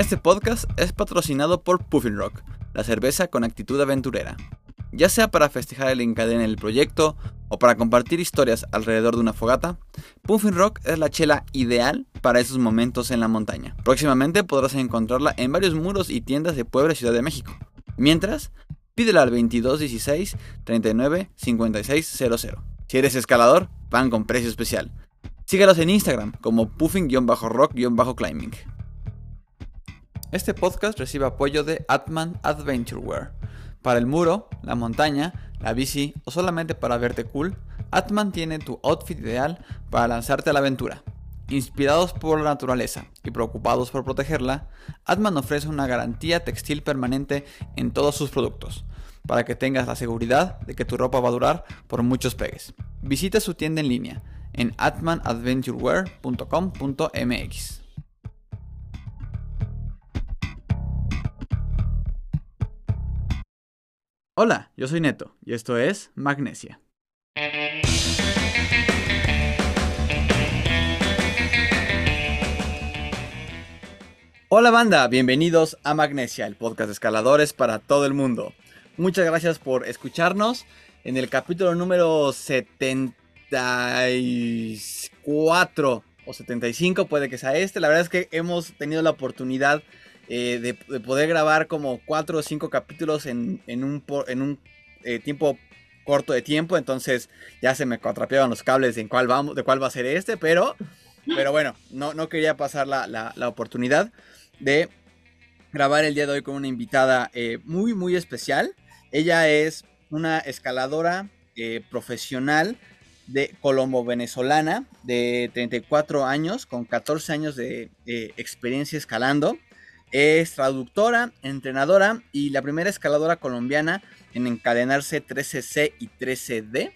Este podcast es patrocinado por Puffin Rock, la cerveza con actitud aventurera. Ya sea para festejar el encadena en el proyecto o para compartir historias alrededor de una fogata, Puffin Rock es la chela ideal para esos momentos en la montaña. Próximamente podrás encontrarla en varios muros y tiendas de Puebla y Ciudad de México. Mientras, pídela al 2216 39 5600. Si eres escalador, van con precio especial. Síguelos en Instagram como puffin-rock-climbing. Este podcast recibe apoyo de Atman Adventure Wear. Para el muro, la montaña, la bici o solamente para verte cool, Atman tiene tu outfit ideal para lanzarte a la aventura. Inspirados por la naturaleza y preocupados por protegerla, Atman ofrece una garantía textil permanente en todos sus productos, para que tengas la seguridad de que tu ropa va a durar por muchos pegues. Visita su tienda en línea en atmanadventurewear.com.mx. Hola, yo soy Neto y esto es Magnesia. Hola banda, bienvenidos a Magnesia, el podcast de escaladores para todo el mundo. Muchas gracias por escucharnos en el capítulo número 74 o 75, puede que sea este. La verdad es que hemos tenido la oportunidad eh, de, poder grabar como 4 o 5 capítulos en, un, en un eh, tiempo corto de tiempo, entonces ya se me atrapeaban los cables de cuál, vamos, de cuál va a ser este, pero, pero bueno, no, no quería pasar la, la oportunidad de grabar el día de hoy con una invitada eh, muy, muy especial. Ella es una escaladora profesional de colombo-venezolana de 34 años, con 14 años de experiencia escalando. Es traductora, entrenadora y la primera escaladora colombiana en encadenarse 13C y 13D.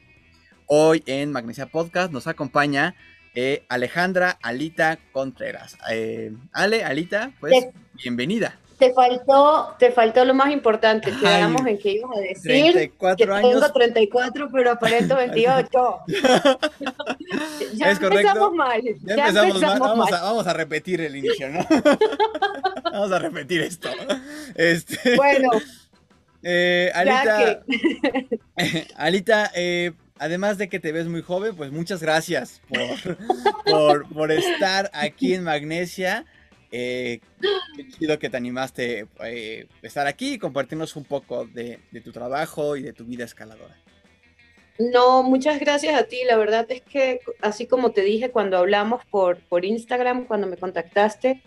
Hoy en Magnesia Podcast nos acompaña eh, Alejandra Alita Contreras. Eh, Ale, Alita, pues bienvenida. Te faltó, te faltó lo más importante, quedamos en que ibas a decir 34 que años. tengo 34, pero aparento 28. ya es empezamos mal. Ya, empezamos, mal. Vamos, A, vamos, A, repetir el inicio, ¿no? vamos a repetir esto. Este, bueno. Eh, Alita, Alita eh, además de que te ves muy joven, pues muchas gracias por, por, estar aquí en Magnesia. Eh, qué chido que te animaste a eh, estar aquí y compartirnos un poco de, tu trabajo y de tu vida escaladora. No, muchas gracias a ti. La verdad es que, así como te dije cuando hablamos por, por Instagram, cuando me contactaste,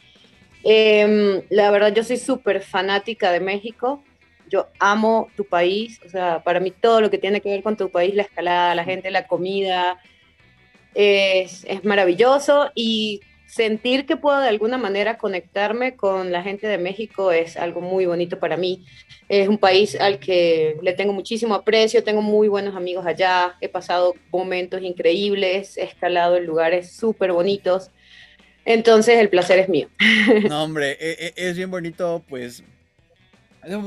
em, la verdad yo soy súper fanática de México yo amo tu país, o sea, para mí todo lo que tiene que ver con tu país, la escalada, la gente, la comida, es, es maravilloso y sentir que puedo de alguna manera conectarme con la gente de México es algo muy bonito para mí. Es un país al que le tengo muchísimo aprecio, tengo muy buenos amigos allá, he pasado momentos increíbles, he escalado en lugares súper bonitos. Entonces el placer es mío. No, hombre, e, e, es bien bonito pues es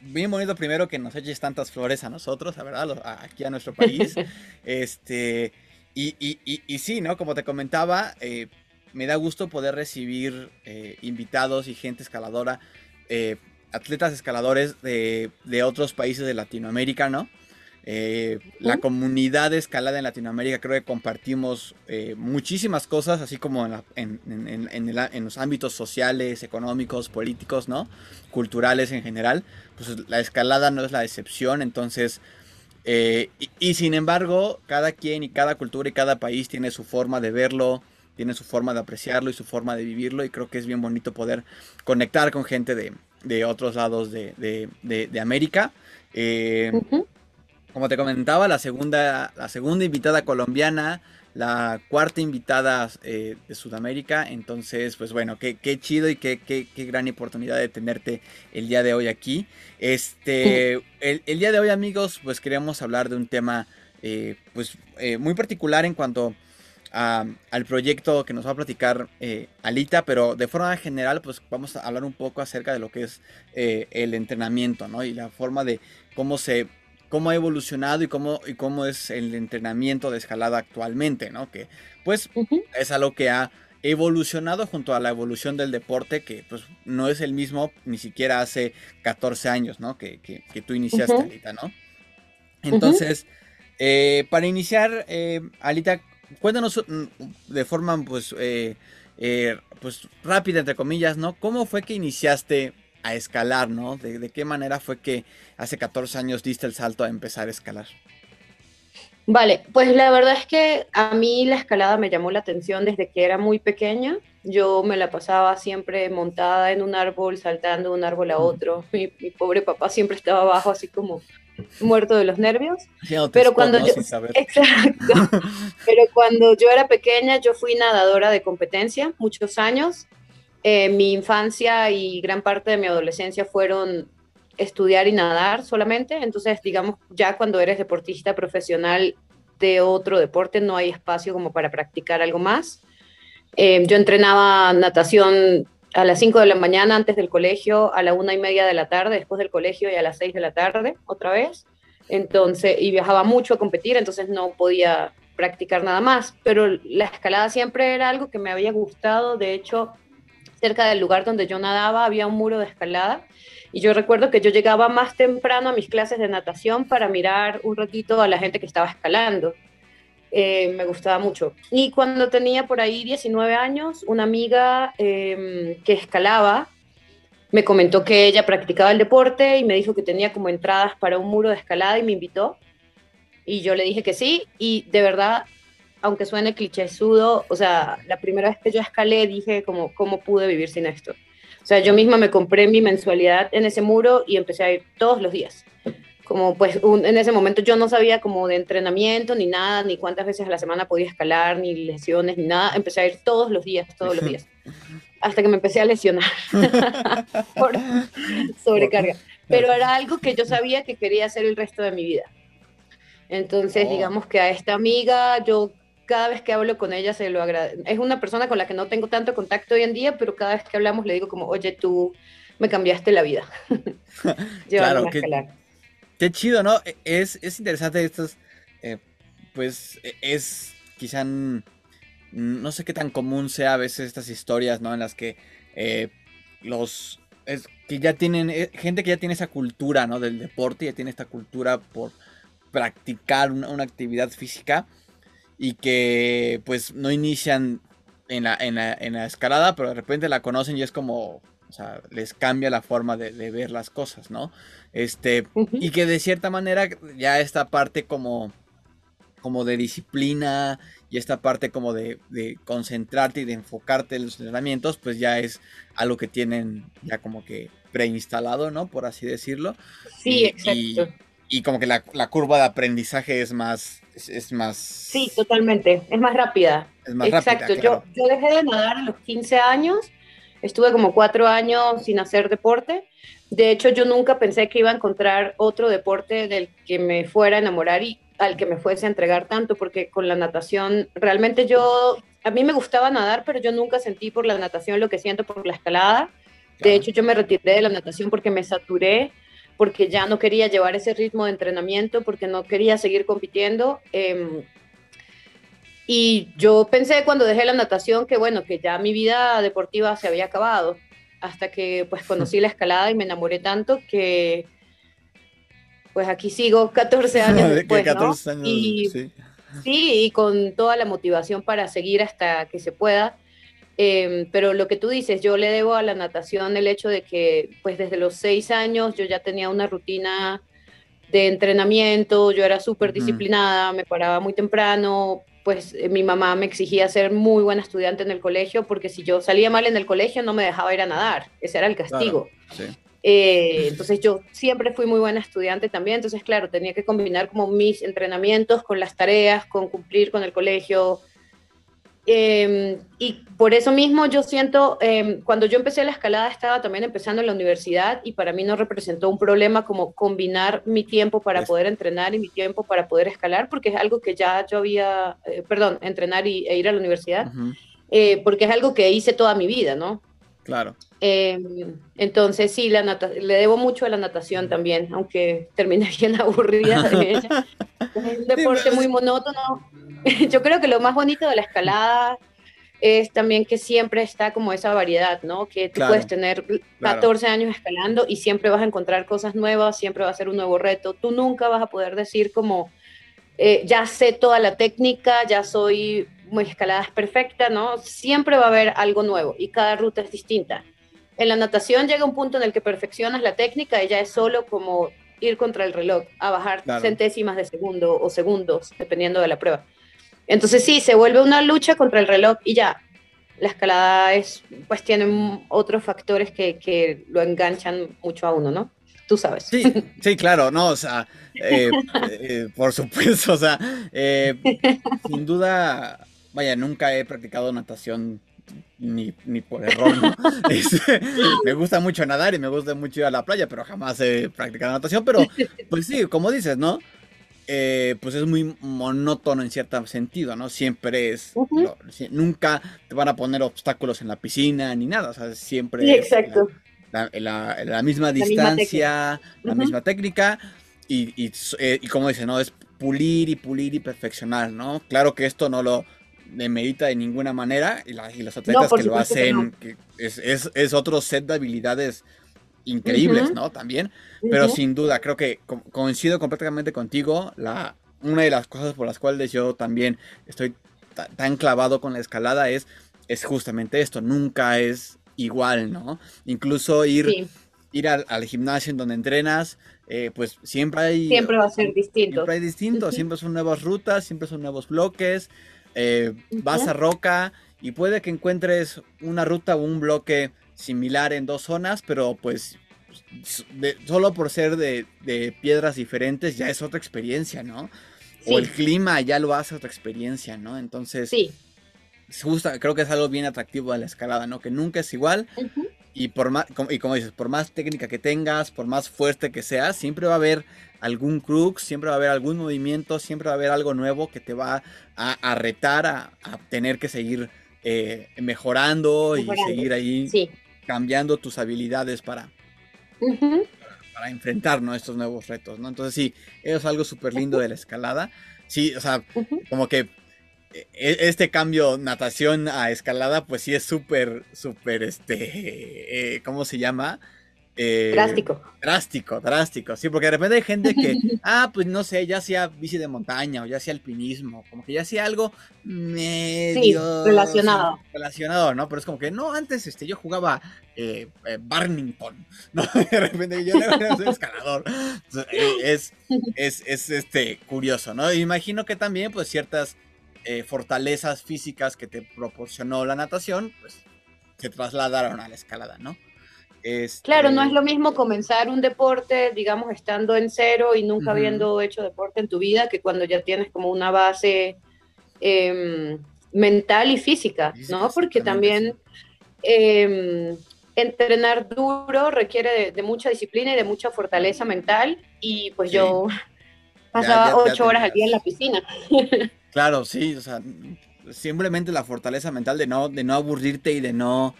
bien bonito primero que nos eches tantas flores a nosotros, la verdad, aquí a nuestro país. este, y, y, y, sí, ¿no? Como te comentaba, eh, me da gusto poder recibir eh, invitados y gente escaladora, eh, atletas escaladores de, de, otros países de Latinoamérica, ¿no? Eh, la comunidad de escalada en Latinoamérica creo que compartimos eh, muchísimas cosas, así como en, los ámbitos sociales, económicos, políticos, ¿no? Culturales en general. Pues la escalada no es la excepción, entonces... Eh, y, sin embargo, cada quien y cada cultura y cada país tiene su forma de verlo, tiene su forma de apreciarlo y su forma de vivirlo y creo que es bien bonito poder conectar con gente de, otros lados de, América. Como te comentaba, la segunda, la segunda invitada colombiana, la cuarta invitada eh, de Sudamérica. Entonces, pues bueno, qué, qué chido y qué, qué, qué, gran oportunidad de tenerte el día de hoy aquí. Este, el, el día de hoy, amigos, pues queríamos hablar de un tema eh, pues eh, muy particular en cuanto a, al proyecto que nos va a platicar Alita, pero de forma general, pues vamos a hablar un poco acerca de lo que es el entrenamiento, ¿no? Y la forma de cómo se cómo ha evolucionado y cómo, y cómo es el entrenamiento de escalada actualmente, ¿no? Que pues es algo que ha evolucionado junto a la evolución del deporte, que pues no es el mismo ni siquiera hace 14 años, ¿no? Que, tú iniciaste, Alita, ¿no? Entonces, eh, para iniciar, eh, Alita, cuéntanos mm, de forma pues, eh, pues rápida, entre comillas, ¿no? ¿Cómo fue que iniciaste a escalar, ¿no? ¿De, ¿De, qué manera fue que hace 14 años diste el salto a empezar a escalar? Vale, pues la verdad es que a mí la escalada me llamó la atención desde que era muy pequeña. Yo me la pasaba siempre montada en un árbol, saltando de un árbol a otro. Mi, pobre papá siempre estaba abajo, así como muerto de los nervios. pero cuando yo, exacto. pero cuando yo era pequeña, yo fui nadadora de competencia muchos años. Eh, mi infancia y gran parte de mi adolescencia fueron estudiar y nadar solamente. Entonces, digamos, ya cuando eres deportista profesional de otro deporte, no hay espacio como para practicar algo más. Eh, yo entrenaba natación a las 5 de la mañana antes del colegio, a la una y media de la tarde después del colegio y a las 6 de la tarde otra vez. Entonces, y viajaba mucho a competir, entonces no podía practicar nada más. Pero la escalada siempre era algo que me había gustado. De hecho, cerca del lugar donde yo nadaba había un muro de escalada y yo recuerdo que yo llegaba más temprano a mis clases de natación para mirar un ratito a la gente que estaba escalando. Eh, me gustaba mucho. Y cuando tenía por ahí 19 años, una amiga em, que escalaba me comentó que ella practicaba el deporte y me dijo que tenía como entradas para un muro de escalada y me invitó. Y yo le dije que sí. Y de verdad, aunque suene clichésudo, o sea, la primera vez que yo escalé dije como, ¿cómo pude vivir sin esto? O sea, yo misma me compré mi mensualidad en ese muro y empecé a ir todos los días. Como pues en ese momento yo no sabía como de entrenamiento ni nada, ni cuántas veces a la semana podía escalar, ni lesiones, ni nada. Empecé a ir todos los días, todos los días. Hasta que me empecé a lesionar por sobrecarga. Pero era algo que yo sabía que quería hacer el resto de mi vida. Entonces, oh. digamos que a esta amiga yo cada vez que hablo con ella se lo agradezco. Es una persona con la que no tengo tanto contacto hoy en día, pero cada vez que hablamos le digo como, oye, tú me cambiaste la vida. claro, qué, qué, chido, ¿no? E, es, es interesante estos, eh, pues e, es quizá, no sé qué tan común sea a veces estas historias, ¿no? En las que eh, los, es, que ya tienen, eh, gente que ya tiene esa cultura, ¿no? Del deporte, ya tiene esta cultura por practicar una actividad física y que pues no inician en la, en la, escalada, pero de repente la conocen y es como, o sea, les cambia la forma de, ver las cosas, ¿no? Este, y que de cierta manera ya esta parte como, como de disciplina y esta parte como de, concentrarte y de enfocarte en los entrenamientos, pues ya es algo que tienen ya como que preinstalado, ¿no? Por así decirlo. Sí, exacto y como que la, la, curva de aprendizaje es más, es, más... Sí, totalmente, es más rápida. Es más Exacto, yo, yo dejé de nadar a los 15 años, estuve como cuatro años sin hacer deporte. De hecho, yo nunca pensé que iba a encontrar otro deporte del que me fuera a enamorar y al que me fuese a entregar tanto, porque con la natación, realmente yo, a mí me gustaba nadar, pero yo nunca sentí por la natación lo que siento por la escalada. De hecho, yo me retiré de la natación porque me saturé porque ya no quería llevar ese ritmo de entrenamiento, porque no quería seguir compitiendo. Em, y yo pensé cuando dejé la natación que, bueno, que ya mi vida deportiva se había acabado, hasta que pues conocí la escalada y me enamoré tanto que pues aquí sigo 14 años después, 14 años, y, sí. sí, y con toda la motivación para seguir hasta que se pueda. Em, pero lo que tú dices, yo le debo a la natación el hecho de que, pues desde los seis años yo ya tenía una rutina de entrenamiento, yo era súper disciplinada, me paraba muy temprano, pues eh, mi mamá me exigía ser muy buena estudiante en el colegio, porque si yo salía mal en el colegio no me dejaba ir a nadar, ese era el castigo. Eh, entonces yo siempre fui muy buena estudiante también, entonces claro, tenía que combinar como mis entrenamientos con las tareas, con cumplir con el colegio, Em, y por eso mismo yo siento, em, cuando yo empecé la escalada estaba también empezando en la universidad y para mí no representó un problema como combinar mi tiempo para poder entrenar y mi tiempo para poder escalar, porque es algo que ya yo había, eh, perdón, entrenar y, e ir a la universidad, eh, porque es algo que hice toda mi vida, ¿no? Claro. Em, entonces sí, la le debo mucho a la natación también, aunque terminé bien aburrida de ella. Es un deporte muy monótono. Yo creo que lo más bonito de la escalada es también que siempre está como esa variedad, ¿no? Que tú puedes tener 14 años escalando y siempre vas a encontrar cosas nuevas, siempre va a ser un nuevo reto. Tú nunca vas a poder decir como, eh, ya sé toda la técnica, ya soy, mi escalada es perfecta, ¿no? Siempre va a haber algo nuevo y cada ruta es distinta. En la natación llega un punto en el que perfeccionas la técnica y ya es solo como ir contra el reloj, a bajar centésimas de segundo o segundos, dependiendo de la prueba. Entonces sí, se vuelve una lucha contra el reloj y ya. La escalada es, pues tiene otros factores que, que lo enganchan mucho a uno, ¿no? Tú sabes. Sí, sí, claro, no, o sea, eh, eh, por supuesto, o sea, eh, sin duda, vaya, nunca he practicado natación ni, ni por error, ¿no? Este, me gusta mucho nadar y me gusta mucho ir a la playa, pero jamás he practicado natación, pero pues sí, como dices, ¿no? Eh, pues es muy monótono en cierto sentido, ¿no? Siempre es, nunca te van a poner obstáculos en la piscina ni nada, o sea, siempre exacto. la, misma distancia, la misma técnica, y, eh, y, como dice, ¿no? Es pulir y pulir y perfeccionar, ¿no? Claro que esto no lo demerita de ninguna manera, y, y los atletas que lo hacen, es, es, es otro set de habilidades increíbles, ¿no? También, pero sin duda, creo que coincido completamente contigo, la, una de las cosas por las cuales yo también estoy tan clavado con la escalada es, es justamente esto, nunca es igual, ¿no? Incluso ir, ir al, gimnasio en donde entrenas, eh, pues siempre hay... Siempre va a ser distinto. Siempre hay distinto, siempre son nuevas rutas, siempre son nuevos bloques, eh, vas a roca y puede que encuentres una ruta o un bloque similar en dos zonas, pero pues solo por ser de, piedras diferentes ya es otra experiencia, ¿no? O el clima ya lo hace otra experiencia, ¿no? Entonces, sí. creo que es algo bien atractivo de la escalada, ¿no? Que nunca es igual. Y por más, y como dices, por más técnica que tengas, por más fuerte que seas, siempre va a haber algún crux, siempre va a haber algún movimiento, siempre va a haber algo nuevo que te va a, retar a, tener que seguir eh, mejorando, y seguir ahí cambiando tus habilidades para, para enfrentar estos nuevos retos, ¿no? Entonces sí, es algo súper lindo de la escalada. Sí, o sea, como que e, e, este cambio natación a escalada, pues sí es súper, súper, este, eh, ¿cómo se llama? Eh, drástico. Drástico, drástico, sí, porque de repente hay gente que, ah, pues no sé, ya hacía bici de montaña o ya hacía alpinismo, como que ya hacía algo medio... relacionado. relacionado, ¿no? Pero es como que, no, antes este, yo jugaba eh, eh Barnington, ¿no? De repente yo era un escalador. Eh, es, es, es, este, curioso, ¿no? Imagino que también, pues, ciertas fortalezas físicas que te proporcionó la natación, pues, se trasladaron a la escalada, ¿no? Claro, no es este lo mismo comenzar un deporte, digamos, estando en cero y nunca habiendo hecho deporte en tu vida, que cuando ya tienes como una base em, mental y física, ¿no? Porque también em, entrenar duro requiere de, mucha disciplina y de mucha fortaleza mental y pues yo pasaba ocho horas al día en la piscina. Claro, sí, o sea, simplemente la fortaleza mental de no, de no aburrirte y de no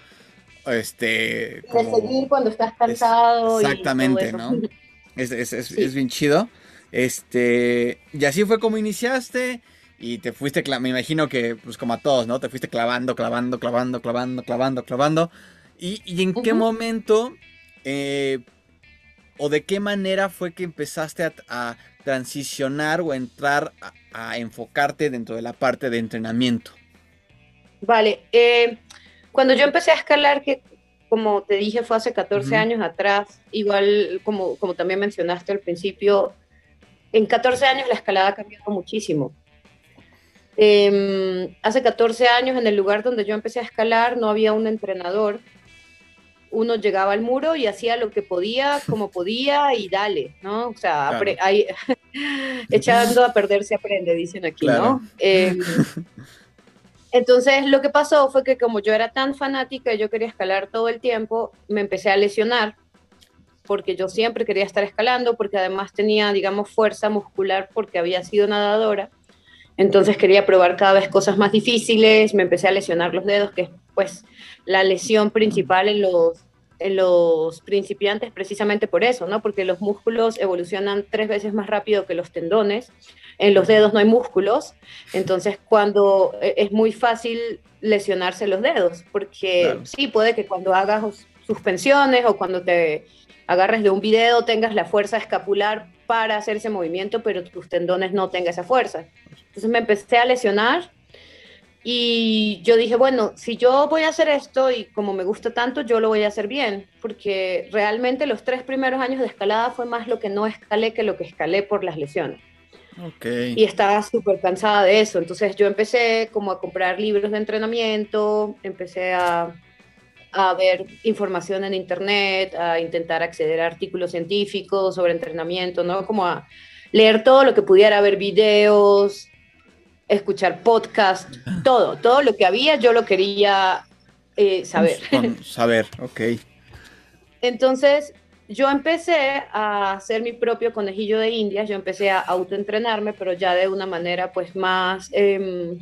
este, de seguir cuando estás cansado. exactamente, ¿no? Es, es, es, bien chido. Este, y así fue como iniciaste y te fuiste, me imagino que, pues como a todos, ¿no? Te fuiste clavando, clavando, clavando, clavando, clavando, clavando. ¿Y, y en qué momento eh, o de qué manera fue que empezaste a, transicionar o entrar a, a, enfocarte dentro de la parte de entrenamiento? Vale, eh, cuando yo empecé a escalar, que como te dije fue hace 14 años atrás, igual como, como también mencionaste al principio, en 14 años la escalada ha cambiado muchísimo. Em, hace 14 años en el lugar donde yo empecé a escalar no había un entrenador. Uno llegaba al muro y hacía lo que podía, como podía y dale, ¿no? O sea, echando a perder se aprende, dicen aquí, ¿no? Em, Entonces lo que pasó fue que como yo era tan fanática y yo quería escalar todo el tiempo, me empecé a lesionar porque yo siempre quería estar escalando, porque además tenía, digamos, fuerza muscular porque había sido nadadora. Entonces quería probar cada vez cosas más difíciles, me empecé a lesionar los dedos, que es pues la lesión principal en los, los principiantes precisamente por eso, ¿no? Porque los músculos evolucionan tres veces más rápido que los tendones. En los dedos no hay músculos, entonces cuando e, es muy fácil lesionarse los dedos, porque sí, puede que cuando hagas suspensiones o cuando te agarres de un video tengas la fuerza escapular para hacer ese movimiento, pero tus tendones no tengan esa fuerza. Entonces me empecé a lesionar y yo dije, bueno, si yo voy a hacer esto y como me gusta tanto, yo lo voy a hacer bien, porque realmente los tres primeros años de escalada fue más lo que no escalé que lo que escalé por las lesiones. Okay. Y estaba súper cansada de eso. Entonces yo empecé como a comprar libros de entrenamiento, empecé a, a ver información en internet, a intentar acceder a artículos científicos sobre entrenamiento, ¿no? Como a leer todo lo que pudiera, ver videos, escuchar podcast, todo, todo lo que había yo lo quería eh, saber. saber, ok. Entonces, yo empecé a hacer mi propio conejillo de indias, yo empecé a autoentrenarme, pero ya de una manera pues más, em,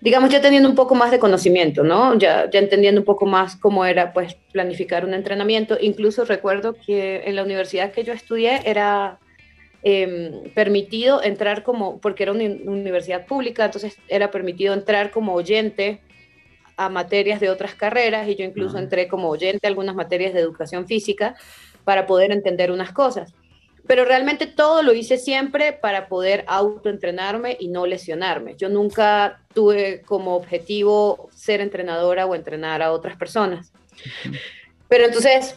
digamos, ya teniendo un poco más de conocimiento, ¿no? Ya, ya entendiendo un poco más cómo era pues planificar un entrenamiento. Incluso recuerdo que en la universidad que yo estudié era Em, permitido entrar como, porque era una universidad pública, entonces era permitido entrar como oyente a materias de otras carreras y yo incluso entré como oyente a algunas materias de educación física para poder entender unas cosas. Pero realmente todo lo hice siempre para poder autoentrenarme y no lesionarme. Yo nunca tuve como objetivo ser entrenadora o entrenar a otras personas. Pero entonces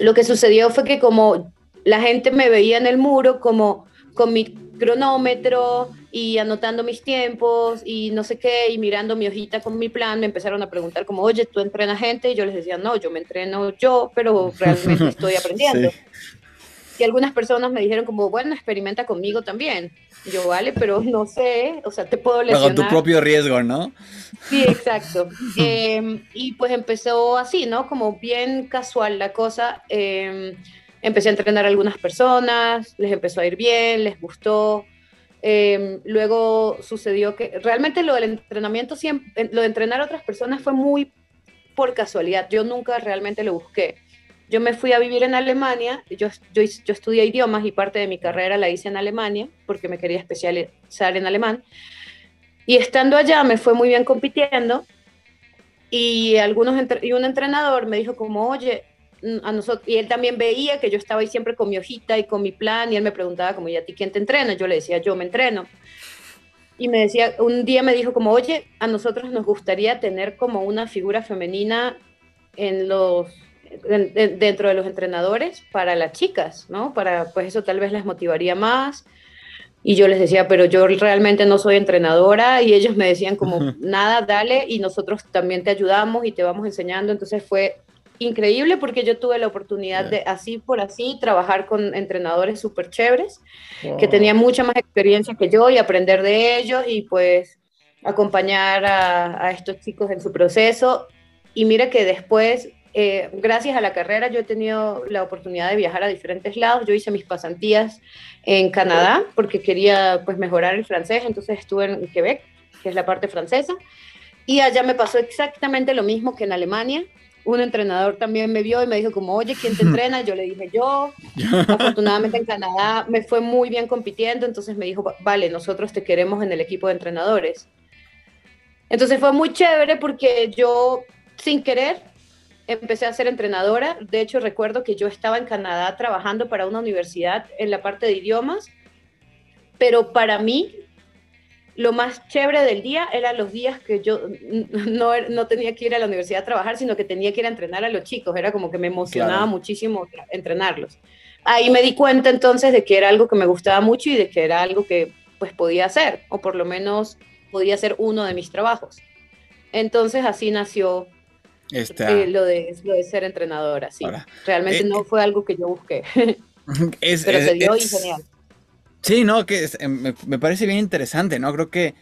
lo que sucedió fue que como la gente me veía en el muro como con mi cronómetro y anotando mis tiempos y no sé qué, y mirando mi hojita con mi plan, me empezaron a preguntar como, oye, ¿tú entrenas gente? Y yo les decía, no, yo me entreno yo, pero realmente estoy aprendiendo. Y algunas personas me dijeron como, bueno, experimenta conmigo también. Y yo, vale, pero no sé, o sea, te puedo lesionar. Con tu propio riesgo, ¿no? Sí, exacto. Em, y pues empezó así, ¿no? Como bien casual la cosa. Eh, empecé a entrenar a algunas personas, les empezó a ir bien, les gustó. Em, luego sucedió que realmente lo del entrenamiento, siempre, lo de entrenar a otras personas fue muy por casualidad. Yo nunca realmente lo busqué. Yo me fui a vivir en Alemania, yo, yo, yo estudié idiomas y parte de mi carrera la hice en Alemania porque me quería especializar en alemán. Y estando allá me fue muy bien compitiendo y, algunos, y un entrenador me dijo como, oye, a nosotros, y él también veía que yo estaba ahí siempre con mi hojita y con mi plan, y él me preguntaba como, ¿y a ti quién te entrena? Yo le decía, yo me entreno. Y me decía, un día me dijo como, oye, a nosotros nos gustaría tener como una figura femenina en los, dentro de los entrenadores para las chicas, ¿no? Para, pues eso tal vez les motivaría más. Y yo les decía, pero yo realmente no soy entrenadora y ellos me decían como, nada, dale y nosotros también te ayudamos y te vamos enseñando. Entonces fue increíble porque yo tuve la oportunidad de así por así trabajar con entrenadores súper chéveres que tenían mucha más experiencia que yo y aprender de ellos y pues acompañar a, estos chicos en su proceso. Y mira que después, eh, gracias a la carrera, yo he tenido la oportunidad de viajar a diferentes lados. Yo hice mis pasantías en Canadá porque quería pues mejorar el francés, entonces estuve en Quebec, que es la parte francesa. Y allá me pasó exactamente lo mismo que en Alemania un entrenador también me vio y me dijo como, oye, ¿quién te entrena? Yo le dije yo. Afortunadamente en Canadá me fue muy bien compitiendo, entonces me dijo, vale, nosotros te queremos en el equipo de entrenadores. Entonces fue muy chévere porque yo, sin querer, empecé a ser entrenadora. De hecho, recuerdo que yo estaba en Canadá trabajando para una universidad en la parte de idiomas, pero para mí lo más chévere del día eran los días que yo no, no, tenía que ir a la universidad a trabajar, sino que tenía que ir a entrenar a los chicos. Era como que me emocionaba muchísimo entrenarlos. Ahí me di cuenta entonces de que era algo que me gustaba mucho y de que era algo que pues podía hacer, o por lo menos podía ser uno de mis trabajos. Entonces así nació eh, lo, de, lo de ser entrenadora. Sí. Realmente eh, no fue algo que yo busqué. Es, Pero se dio y genial. Sí, no, que eh, me, parece bien interesante, ¿no? Creo que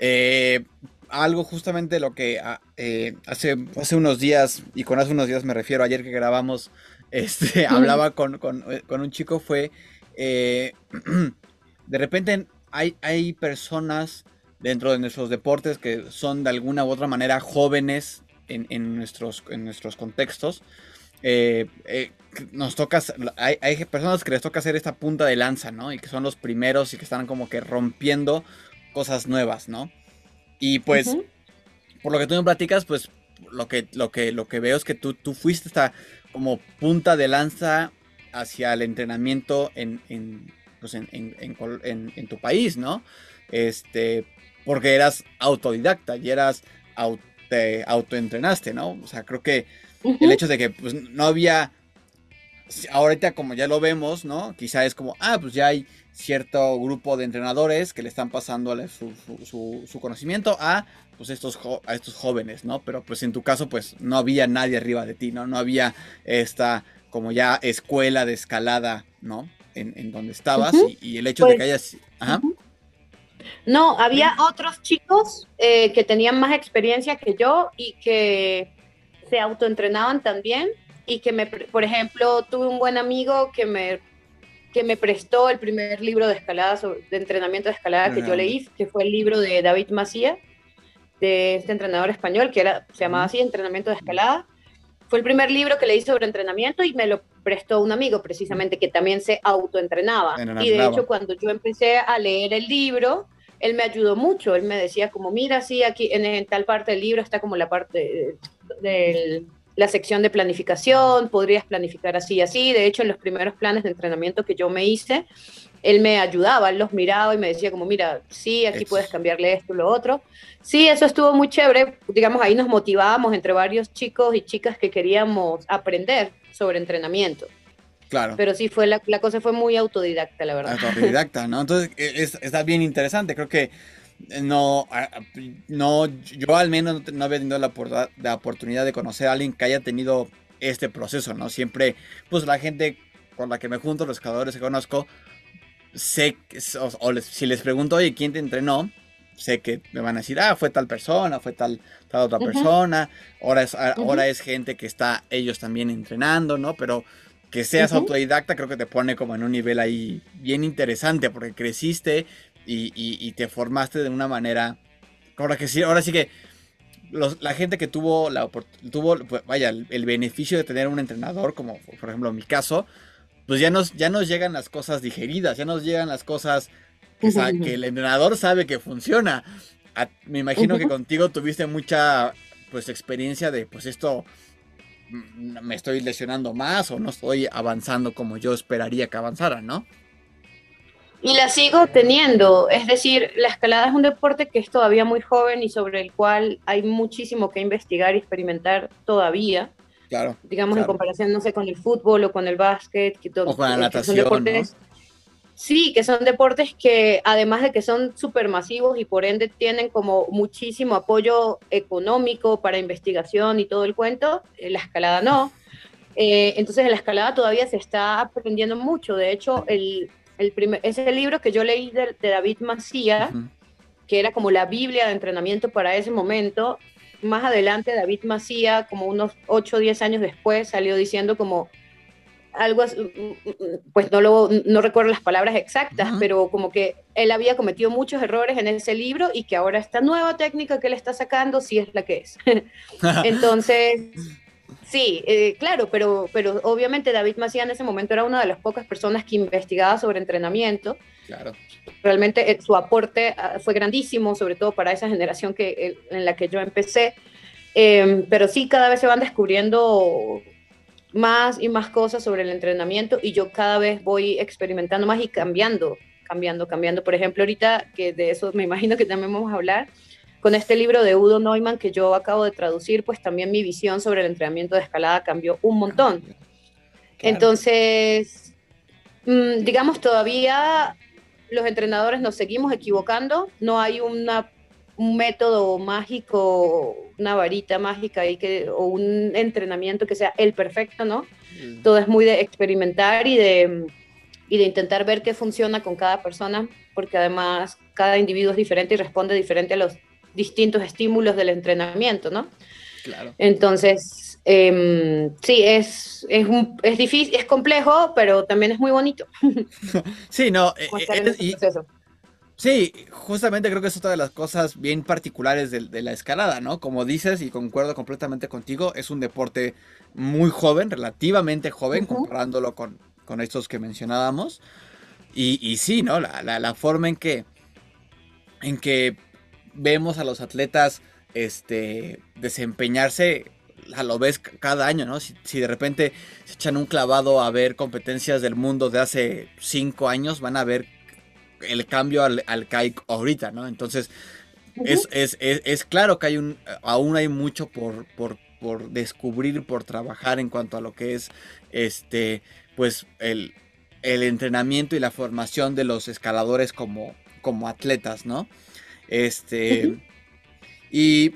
eh, algo justamente lo que ah, eh, hace, hace unos días, y con hace unos días me refiero, ayer que grabamos, este, hablaba con, un chico, fue, de repente hay, hay personas dentro de nuestros deportes que son de alguna u otra manera jóvenes en, nuestros, en nuestros contextos eh, eh, nos toca, hay, hay, personas que les toca hacer esta punta de lanza, ¿no? Y que son los primeros y que están como que rompiendo cosas nuevas, ¿no? Y pues, por lo que tú me platicas, pues lo que, lo que, lo que veo es que tú, tú fuiste esta como punta de lanza hacia el entrenamiento en, en, pues en, en tu país, ¿no? Este, porque eras autodidacta y eras te autoentrenaste, ¿no? O sea, creo que el hecho de que pues, no había, ahorita como ya lo vemos, ¿no? Quizá es como, ah, pues ya hay cierto grupo de entrenadores que le están pasando su, su, su, conocimiento a pues estos, a estos jóvenes, ¿no? Pero pues en tu caso pues no había nadie arriba de ti, ¿no? No había esta como ya escuela de escalada, ¿no? En, en donde estabas y, el hecho de que hayas... Ajá. No, había otros chicos eh, que tenían más experiencia que yo y que se autoentrenaban también y que me, por ejemplo, tuve un buen amigo que me que me prestó el primer libro de escalada, de entrenamiento de escalada que yo leí, que fue el libro de David Macía, de este entrenador español, que era, se llamaba así, Entrenamiento de Escalada. Fue el primer libro que leí sobre entrenamiento y me lo prestó un amigo precisamente que también se autoentrenaba. Y de hecho cuando yo empecé a leer el libro, él me ayudó mucho, él me decía como, mira, sí, aquí en, tal parte del libro está como la parte de, la sección de planificación, podrías planificar así y así. De hecho, en los primeros planes de entrenamiento que yo me hice, él me ayudaba, él los miraba y me decía como, mira, sí, aquí puedes cambiarle esto, lo otro. Sí, eso estuvo muy chévere. Digamos, ahí nos motivábamos entre varios chicos y chicas que queríamos aprender sobre entrenamiento. Claro. Pero sí fue la, la cosa fue muy autodicta, la verdad. Autodidacta, ¿no? Entonces e, está bien interesante. Creo que no, no, yo al menos no había tenido la, la oportunidad de conocer a alguien que haya tenido este proceso, ¿no? Siempre, pues la gente con la que me junto, los escaladores que conozco, sé, o, si les pregunto, oye, ¿quién te entrenó? sé que me van a decir, ah, fue tal persona, fue tal, tal otra persona, ahora es, ahora es gente que está ellos también entrenando, ¿no? Pero que seas autodidacta creo que te pone como en un nivel ahí bien interesante porque creciste y, te formaste de una manera, ahora que sí, ahora sí que la gente que tuvo, la, tuvo pues, vaya, el, beneficio de tener un entrenador, como por ejemplo en mi caso, pues ya nos, ya nos llegan las cosas digeridas, ya nos llegan las cosas que, el entrenador sabe que funciona. me imagino que contigo tuviste mucha pues experiencia de pues esto mm, me estoy lesionando más o no estoy avanzando como yo esperaría que avanzara, ¿no? Y la sigo teniendo, es decir, la escalada es un deporte que es todavía muy joven y sobre el cual hay muchísimo que investigar y experimentar todavía. Claro. Digamos en comparación, no sé, con el fútbol o con el básquet. Que o con la natación, Sí, que son deportes que además de que son supermasivos y por ende tienen como muchísimo apoyo económico para investigación y todo el cuento, eh, la escalada no. Eh, entonces en la escalada todavía se está aprendiendo mucho. De hecho, el, el primer, ese libro que yo leí de, David Macía, que era como la Biblia de entrenamiento para ese momento, más adelante David Macía, como unos 8 o 10 años después, salió diciendo como algo, pues no, lo, no recuerdo las palabras exactas, pero como que él había cometido muchos errores en ese libro y que ahora esta nueva técnica que él está sacando sí es la que es. Entonces, sí, eh, claro, pero, pero obviamente David Macía en ese momento era una de las pocas personas que investigaba sobre entrenamiento. Claro. Realmente eh, su aporte ah, fue grandísimo, sobre todo para esa generación que, en la que yo empecé. Em, pero sí, cada vez se van descubriendo más y más cosas sobre el entrenamiento y yo cada vez voy experimentando más y cambiando, cambiando, cambiando. Por ejemplo, ahorita que de eso me imagino que también vamos a hablar, con este libro de Udo Neumann que yo acabo de traducir, pues también mi visión sobre el entrenamiento de escalada cambió un montón. Entonces, mm, digamos, todavía los entrenadores nos seguimos equivocando, no hay una un método mágico, una varita mágica y que, o un entrenamiento que sea el perfecto, ¿no? Mm. Todo es muy de experimentar y de, y de intentar ver qué funciona con cada persona, porque además cada individuo es diferente y responde diferente a los distintos estímulos del entrenamiento, ¿no? Claro. Entonces, em, sí, es, es, un, es difícil, es complejo, pero también es muy bonito. sí, no, eh, Sí, justamente creo que es otra de las cosas bien particulares de, la escalada, ¿no? Como dices, y concuerdo completamente contigo, es un deporte muy joven, relativamente joven, comparándolo con, con, estos que mencionábamos. Y, y sí, ¿no? La, la, forma en que, en que vemos a los atletas este, desempeñarse, a lo ves cada año, ¿no? Si, si, de repente se echan un clavado a ver competencias del mundo de hace cinco años, van a ver el cambio al, al ahorita, ¿no? Entonces, es, claro que hay un, aún hay mucho por, por, por, descubrir, por trabajar en cuanto a lo que es, este, pues, el, el entrenamiento y la formación de los escaladores como, como atletas, ¿no? Este, y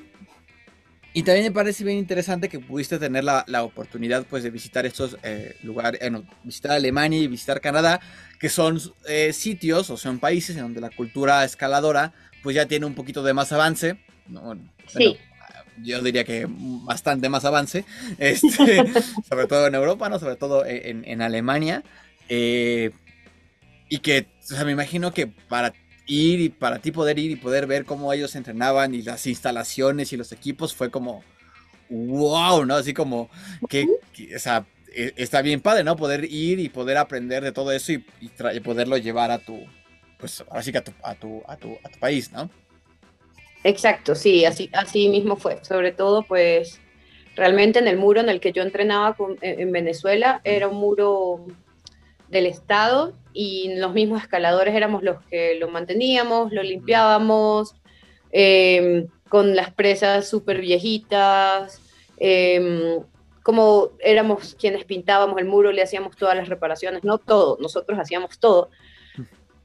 y también me parece bien interesante que pudiste tener la, oportunidad pues de visitar estos eh, lugares, eh, visitar Alemania y visitar Canadá, que son eh, sitios o son países en donde la cultura escaladora pues ya tiene un poquito de más avance. sí. yo diría que bastante más avance, este, sobre todo en Europa, ¿no? Sobre todo en, en Alemania. y que, o sea, me imagino que para ir y para ti poder ir y poder ver cómo ellos entrenaban y las instalaciones y los equipos fue como wow, ¿no? Así como que, o sea, e, está bien padre, ¿no? Poder ir y poder aprender de todo eso y, poderlo llevar a tu, pues así que a tu, a tu, a tu, a tu país, ¿no? Exacto, sí, así, así mismo fue. Sobre todo, pues, realmente en el muro en el que yo entrenaba en Venezuela era un muro del Estado y los mismos escaladores éramos los que lo manteníamos, lo limpiábamos, em, con las presas súper viejitas, em, como éramos quienes pintábamos el muro, le hacíamos todas las reparaciones, no todo, nosotros hacíamos todo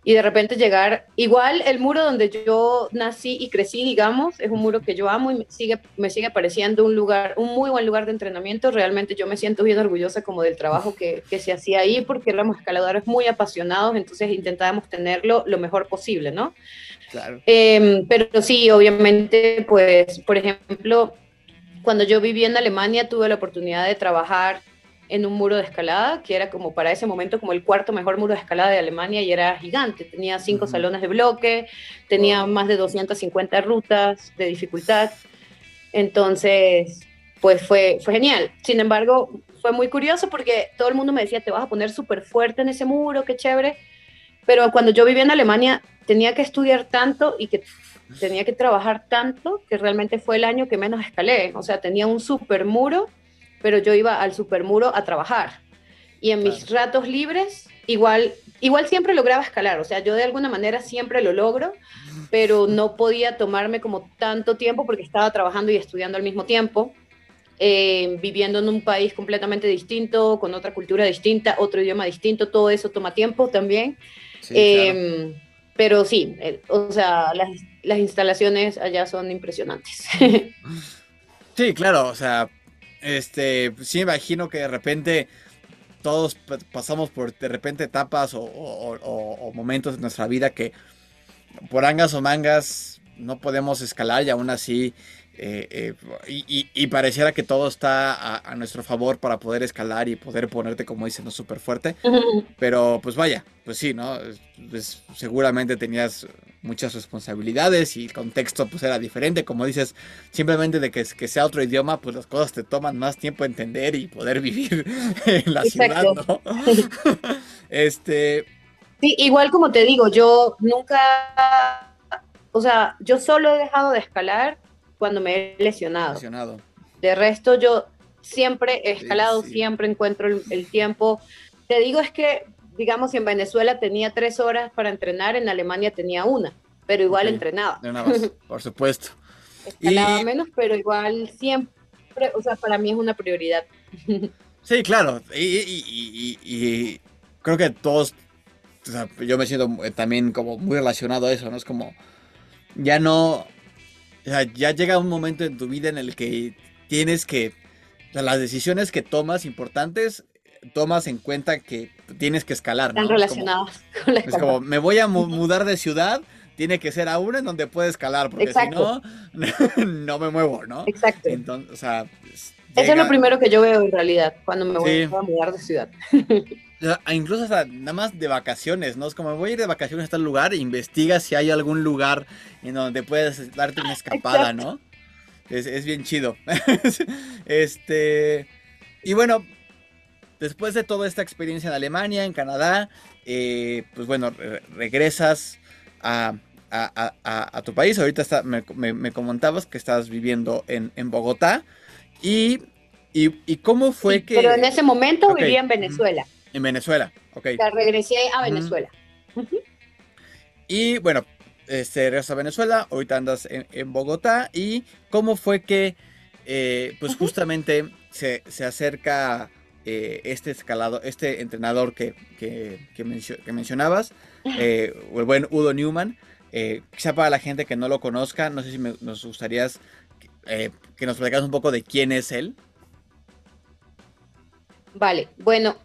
y de repente llegar, igual el muro donde yo nací y crecí, digamos, es un muro que yo amo y me sigue, me sigue pareciendo un lugar, un muy buen lugar de entrenamiento. Realmente yo me siento bien orgullosa como del trabajo que, que se hacía ahí porque éramos escaladores muy apasionados, entonces intentábamos tenerlo lo mejor posible, ¿no? Claro. Em, pero sí, obviamente, pues, por ejemplo, cuando yo viví en Alemania tuve la oportunidad de trabajar en un muro de escalada, que era como para ese momento como el cuarto mejor muro de escalada de Alemania y era gigante. Tenía cinco salones de bloque, tenía más de 250 rutas de dificultad. Entonces, pues fue, fue genial. Sin embargo, fue muy curioso porque todo el mundo me decía, te vas a poner súper fuerte en ese muro, qué chévere. Pero cuando yo vivía en Alemania, tenía que estudiar tanto y que tenía que trabajar tanto que realmente fue el año que menos escalé. O sea, tenía un super muro pero yo iba al supermuro a trabajar. Y en mis ratos libres, igual, igual siempre lograba escalar, o sea, yo de alguna manera siempre lo logro, pero no podía tomarme como tanto tiempo porque estaba trabajando y estudiando al mismo tiempo, eh, viviendo en un país completamente distinto, con otra cultura distinta, otro idioma distinto, todo eso toma tiempo también. Em, pero sí, eh, o sea, las, las instalaciones allá son impresionantes. Sí, claro, o sea, este, sí me imagino que de repente todos pasamos por de repente etapas o, momentos de nuestra vida que por angas o mangas no podemos escalar y aún así eh, eh, y, pareciera que todo está a, nuestro favor para poder escalar y poder ponerte, como dicen, no súper fuerte. Pero pues vaya, pues sí, ¿no? Pues, seguramente tenías muchas responsabilidades y el contexto pues era diferente. Como dices, simplemente de que, que sea otro idioma, pues las cosas te toman más tiempo entender y poder vivir en la ciudad, ¿no? este... Sí, igual como te digo, yo nunca, o sea, yo solo he dejado de escalar cuando me he lesionado. De resto, yo siempre he escalado, siempre encuentro el, tiempo. Te digo, es que, digamos, si en Venezuela tenía tres horas para entrenar, en Alemania tenía una, pero igual entrenaba. por supuesto. Escalaba menos, pero igual siempre, o sea, para mí es una prioridad. Sí, claro. Y, creo que todos, o sea, yo me siento también como muy relacionado a eso, ¿no? Es como, ya no, o sea, ya llega un momento en tu vida en el que tienes que, o sea, las decisiones que tomas importantes, tomas en cuenta que tienes que escalar. Están relacionadas con la Es como, me voy a mudar de ciudad, tiene que ser a una en donde pueda escalar, porque si no, no me muevo, ¿no? Exacto. Entonces, o sea... Eso es lo primero que yo veo en realidad, cuando me voy a mudar de ciudad. incluso hasta nada más de vacaciones, ¿no? Es como voy a ir de vacaciones a tal lugar, investiga si hay algún lugar en donde puedes darte una escapada, ¿no? Es, bien chido. este. Y bueno, después de toda esta experiencia en Alemania, en Canadá, eh, pues bueno, regresas a, tu país. Ahorita me, comentabas que estabas viviendo en, Bogotá. Y, y, cómo fue que... Pero en ese momento vivía en Venezuela. En Venezuela, ok. regresé a Venezuela. Y bueno, este, regresas a Venezuela, ahorita andas en, Bogotá. ¿Y cómo fue que, eh, pues justamente se, acerca eh, este escalado, este entrenador que, que, mencionabas, eh, el buen Udo Newman? quizá para la gente que no lo conozca, no sé si nos gustaría que nos platicaras un poco de quién es él. Vale, bueno,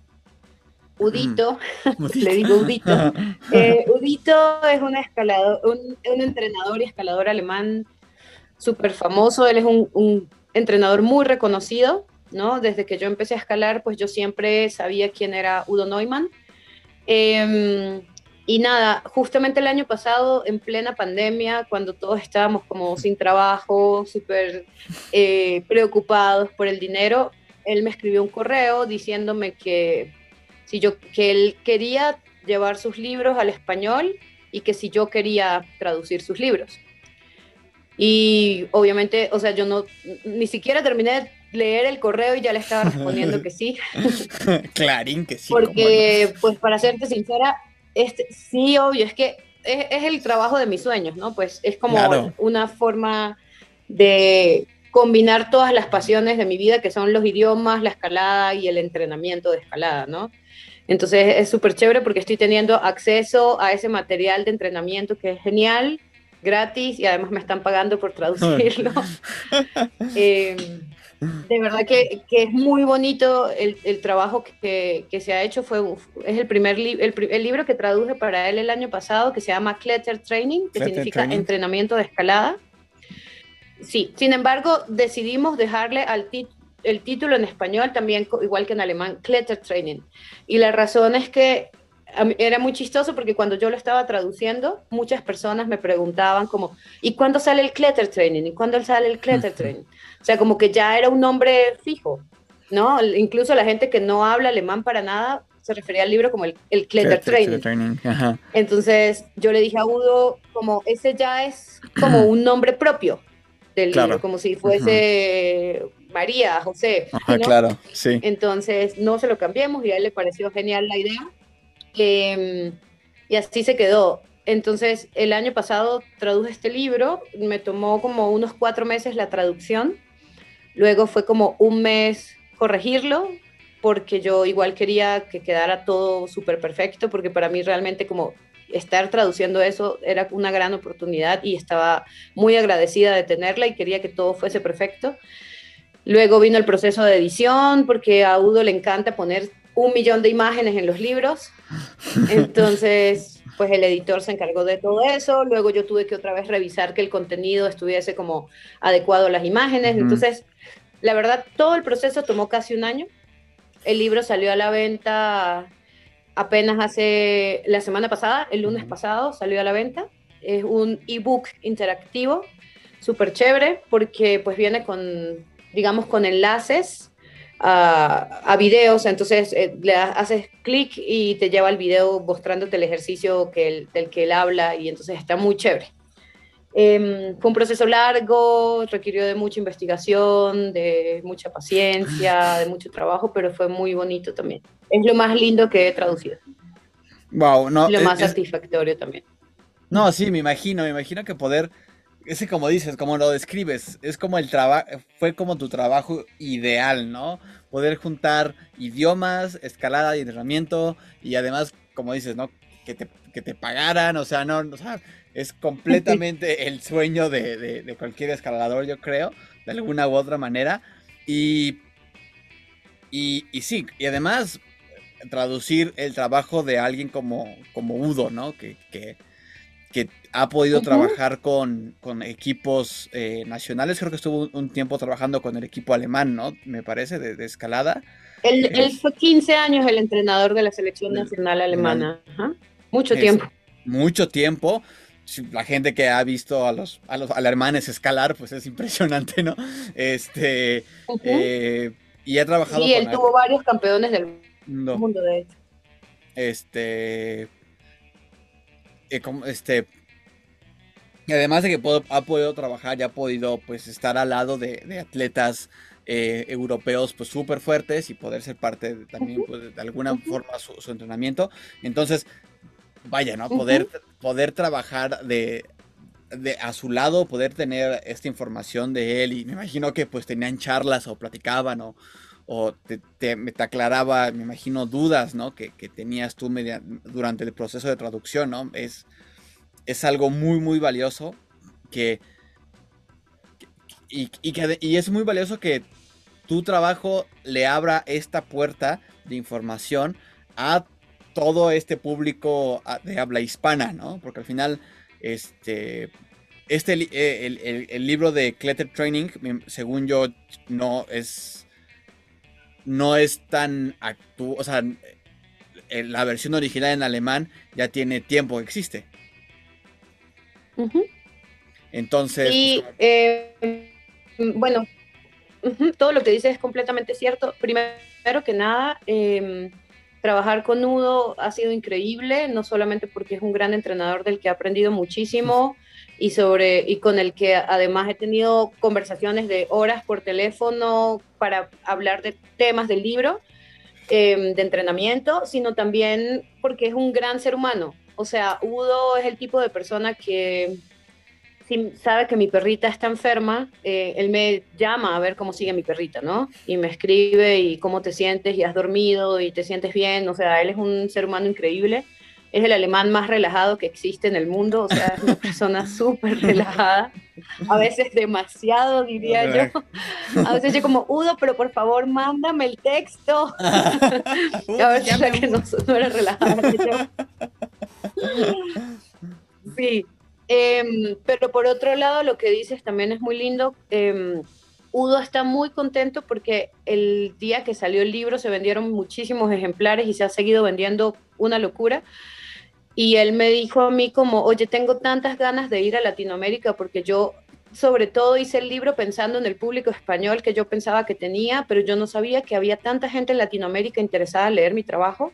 Udito, le digo Udito. Eh, Udito es un escalador, un, entrenador y escalador alemán súper famoso. Él es un, entrenador muy reconocido, ¿no? Desde que yo empecé a escalar, pues yo siempre sabía quién era Udo Neumann. Em, y nada, justamente el año pasado, en plena pandemia, cuando todos estábamos como sin trabajo, súper eh, preocupados por el dinero, él me escribió un correo diciéndome que si yo, que él quería llevar sus libros al español y que si yo quería traducir sus libros. Y obviamente, o sea, yo no, ni siquiera terminé de leer el correo y ya le estaba respondiendo que sí. Clarín que sí. Porque, pues para serte sincera, este, sí, obvio, es que es, el trabajo de mis sueños, ¿no? Pues es como una forma de combinar todas las pasiones de mi vida, que son los idiomas, la escalada y el entrenamiento de escalada, ¿no? Entonces es súper chévere porque estoy teniendo acceso a ese material de entrenamiento que es genial, gratis y además me están pagando por traducirlo. Em, de verdad que, que, es muy bonito el, el trabajo que, que, se ha hecho. Fue, es el primer el, el, libro que traduje para él el año pasado que se llama Kletter Training, que significa entrenamiento de escalada. Sí, sin embargo, decidimos dejarle al, el título en español también, igual que en alemán, Klettertraining. Y la razón es que era muy chistoso porque cuando yo lo estaba traduciendo, muchas personas me preguntaban como, ¿y cuándo sale el Klettertraining? ¿Y cuándo sale el Klettertraining? O sea, como que ya era un nombre fijo, ¿no? Incluso la gente que no habla alemán para nada se refería al libro como el, el Klettertraining. Entonces yo le dije a Udo, como ese ya es como un nombre propio del libro, como si fuese María, José. claro, sí. Entonces no se lo cambiemos y a él le pareció genial la idea. Em, y así se quedó. Entonces el año pasado traduje este libro, me tomó como unos cuatro meses la traducción, luego fue como un mes corregirlo, porque yo igual quería que quedara todo súper perfecto, porque para mí realmente como estar traduciendo eso era una gran oportunidad y estaba muy agradecida de tenerla y quería que todo fuese perfecto. Luego vino el proceso de edición, porque a Udo le encanta poner un millón de imágenes en los libros. Entonces, pues el editor se encargó de todo eso. Luego yo tuve que otra vez revisar que el contenido estuviese como adecuado a las imágenes. Entonces, la verdad, todo el proceso tomó casi un año. El libro salió a la venta apenas hace la semana pasada, el lunes pasado salió a la venta. Es un ebook interactivo, súper chévere, porque pues viene con digamos, con enlaces a, a videos, entonces eh, le haces clic y te lleva al video mostrándote el ejercicio que del que él habla y entonces está muy chévere. Em, fue un proceso largo, requirió de mucha investigación, de mucha paciencia, de mucho trabajo, pero fue muy bonito también. Es lo más lindo que he traducido. Wow, no. lo más satisfactorio también. No, sí, me imagino, me imagino que poder ese como dices, como lo describes, es como el trabajo, fue como tu trabajo ideal, ¿no? Poder juntar idiomas, escalada y entrenamiento y además, como dices, ¿no? Que te, que te pagaran, o sea, no, o sea, es completamente el sueño de, de, cualquier escalador, yo creo, de alguna u otra manera. Y, y, y, sí, y además traducir el trabajo de alguien como, como Udo, ¿no? Que, que, que ha podido trabajar con, equipos eh, nacionales. Creo que estuvo un, tiempo trabajando con el equipo alemán, ¿no? Me parece, de, escalada. Él, fue 15 años el entrenador de la selección nacional alemana. Mucho tiempo. Mucho tiempo. La gente que ha visto a los, a los alemanes escalar, pues es impresionante, ¿no? Este. Eh, y ha trabajado. Sí, él tuvo varios campeones del mundo, de hecho. Este eh, este, además de que ha podido trabajar y ha podido pues estar al lado de, atletas eh, europeos pues súper fuertes y poder ser parte de, también pues, de alguna forma su, entrenamiento. Entonces, vaya, ¿no? Poder, poder trabajar de, a su lado, poder tener esta información de él y me imagino que pues tenían charlas o platicaban o, o te, te, aclaraba, me imagino, dudas, ¿no? Que, tenías tú durante el proceso de traducción, ¿no? Es, es algo muy, muy valioso que... Y, y, es muy valioso que tu trabajo le abra esta puerta de información a todo este público de habla hispana, ¿no? Porque al final, este, este eh, el, el libro de Clutter Training, según yo, no es no es tan actu o sea, eh, la versión original en alemán ya tiene tiempo que existe. Entonces. Y pues, eh, bueno, todo lo que dices es completamente cierto. Primero que nada, em, trabajar con Nudo ha sido increíble, no solamente porque es un gran entrenador del que he aprendido muchísimo y, sobre, y con el que además he tenido conversaciones de horas por teléfono para hablar de temas del libro, em, de entrenamiento, sino también porque es un gran ser humano. O sea, Udo es el tipo de persona que si sabe que mi perrita está enferma, eh, él me llama a ver cómo sigue mi perrita, ¿no? Y me escribe y cómo te sientes y has dormido y te sientes bien. O sea, él es un ser humano increíble es el alemán más relajado que existe en el mundo, o sea, es una persona súper relajada, a veces demasiado, diría yo. A veces yo como, Udo, pero por favor, mándame el texto. a veces la que no, era relajada. sí, em, pero por otro lado, lo que dices también es muy lindo. Eh, Udo está muy contento porque el día que salió el libro se vendieron muchísimos ejemplares y se ha seguido vendiendo una locura. Y él me dijo a mí como, oye, tengo tantas ganas de ir a Latinoamérica porque yo sobre todo hice el libro pensando en el público español que yo pensaba que tenía, pero yo no sabía que había tanta gente en Latinoamérica interesada en leer mi trabajo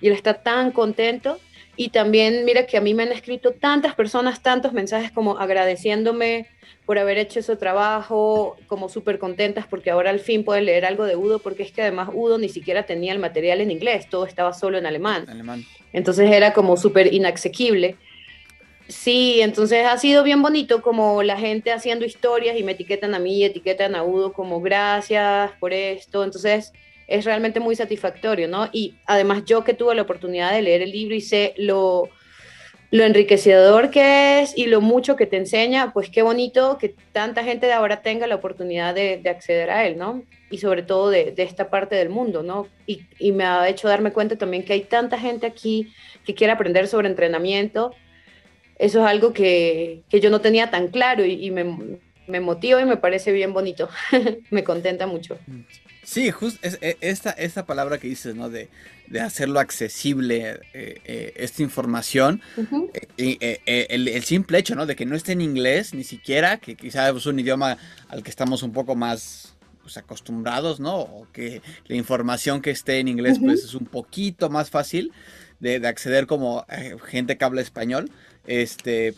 y él está tan contento. Y también mira que a mí me han escrito tantas personas, tantos mensajes como agradeciéndome por haber hecho ese trabajo, como súper contentas porque ahora al fin pueden leer algo de Udo, porque es que además Udo ni siquiera tenía el material en inglés, todo estaba solo en alemán. alemán. Entonces era como súper inaccesible. Sí, entonces ha sido bien bonito como la gente haciendo historias y me etiquetan a mí, etiquetan a Udo como gracias por esto. Entonces es realmente muy satisfactorio, ¿no? Y además yo que tuve la oportunidad de leer el libro y sé lo lo enriquecedor que es y lo mucho que te enseña, pues qué bonito que tanta gente de ahora tenga la oportunidad de, acceder a él, ¿no? Y sobre todo de, esta parte del mundo, ¿no? Y, y, me ha hecho darme cuenta también que hay tanta gente aquí que quiere aprender sobre entrenamiento. Eso es algo que, que yo no tenía tan claro y, y me, me motiva y me parece bien bonito. me contenta mucho. Sí, justo e, esta, esta palabra que dices, ¿no? De, de hacerlo accesible eh, eh, esta información. Eh, el, simple hecho, ¿no? De que no esté en inglés, ni siquiera, que quizás es un idioma al que estamos un poco más pues, acostumbrados, ¿no? O que la información que esté en inglés, pues es un poquito más fácil de, acceder como gente que habla español. Este,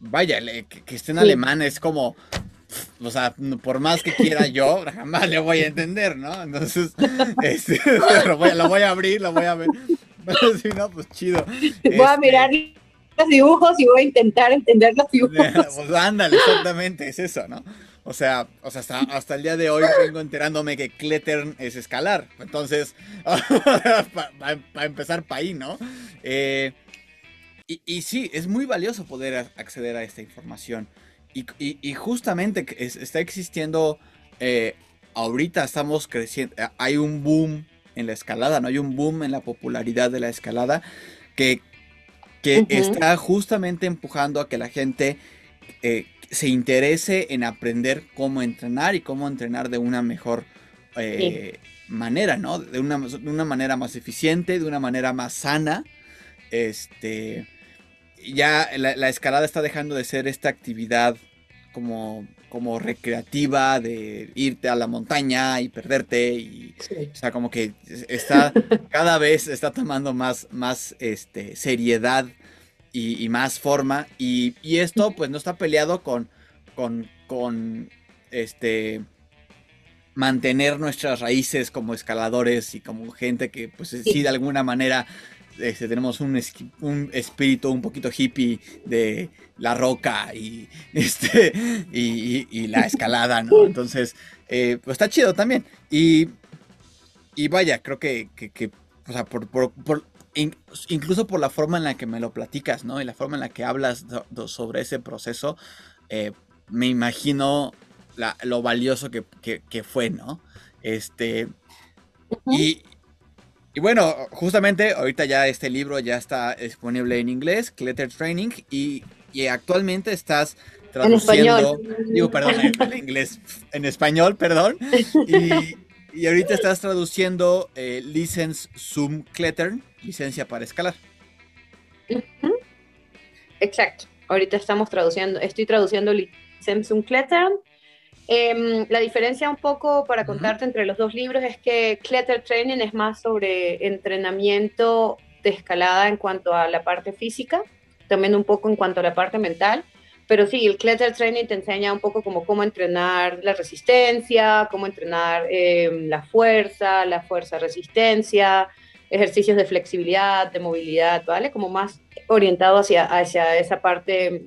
vaya, que, esté en alemán es como o sea, por más que quiera yo, jamás le voy a entender, ¿no? Entonces, este, lo, voy, a abrir, lo voy a ver. Pero si no, pues chido. Voy a este, mirar los dibujos y voy a intentar entender los dibujos. Pues ándale, exactamente, es eso, ¿no? O sea, o sea hasta, hasta el día de hoy vengo enterándome que Klettern es escalar. Entonces, para empezar, para ahí, ¿no? Eh, y, y sí, es muy valioso poder acceder a esta información. Y, justamente está existiendo, eh, ahorita estamos creciendo, eh, hay un boom en la escalada, ¿no? Hay un boom en la popularidad de la escalada que, que está justamente empujando a que la gente eh, se interese en aprender cómo entrenar y cómo entrenar de una mejor eh, manera, ¿no? De una, de una, manera más eficiente, de una manera más sana. Este, ya la, escalada está dejando de ser esta actividad como, como recreativa de irte a la montaña y perderte y o sea como que está cada vez está tomando más más este seriedad y, más forma. Y, esto pues no está peleado con, con, con este mantener nuestras raíces como escaladores y como gente que pues sí, de alguna manera este, tenemos un, un, espíritu un poquito hippie de la roca y, este, y, la escalada, ¿no? Entonces, eh, pues está chido también. Y, y vaya, creo que, que, o sea, por, incluso por la forma en la que me lo platicas, ¿no? Y la forma en la que hablas sobre ese proceso, eh, me imagino lo valioso que, fue, ¿no? Este. y, bueno, justamente ahorita ya este libro ya está disponible en inglés, Clutter Training, y, actualmente estás traduciendo. Digo, perdón, en inglés, en español, perdón. Y, y ahorita estás traduciendo eh, License Zoom Klettern, licencia para escalar. Exacto. Ahorita estamos traduciendo, estoy traduciendo License Zoom Klettern. Em, la diferencia un poco para contarte entre los dos libros es que Kletter Training es más sobre entrenamiento de escalada en cuanto a la parte física, también un poco en cuanto a la parte mental. Pero sí, el Clutter Training te enseña un poco como cómo entrenar la resistencia, cómo entrenar em, la fuerza, la fuerza-resistencia, ejercicios de flexibilidad, de movilidad, ¿vale? Como más orientado hacia, hacia esa parte,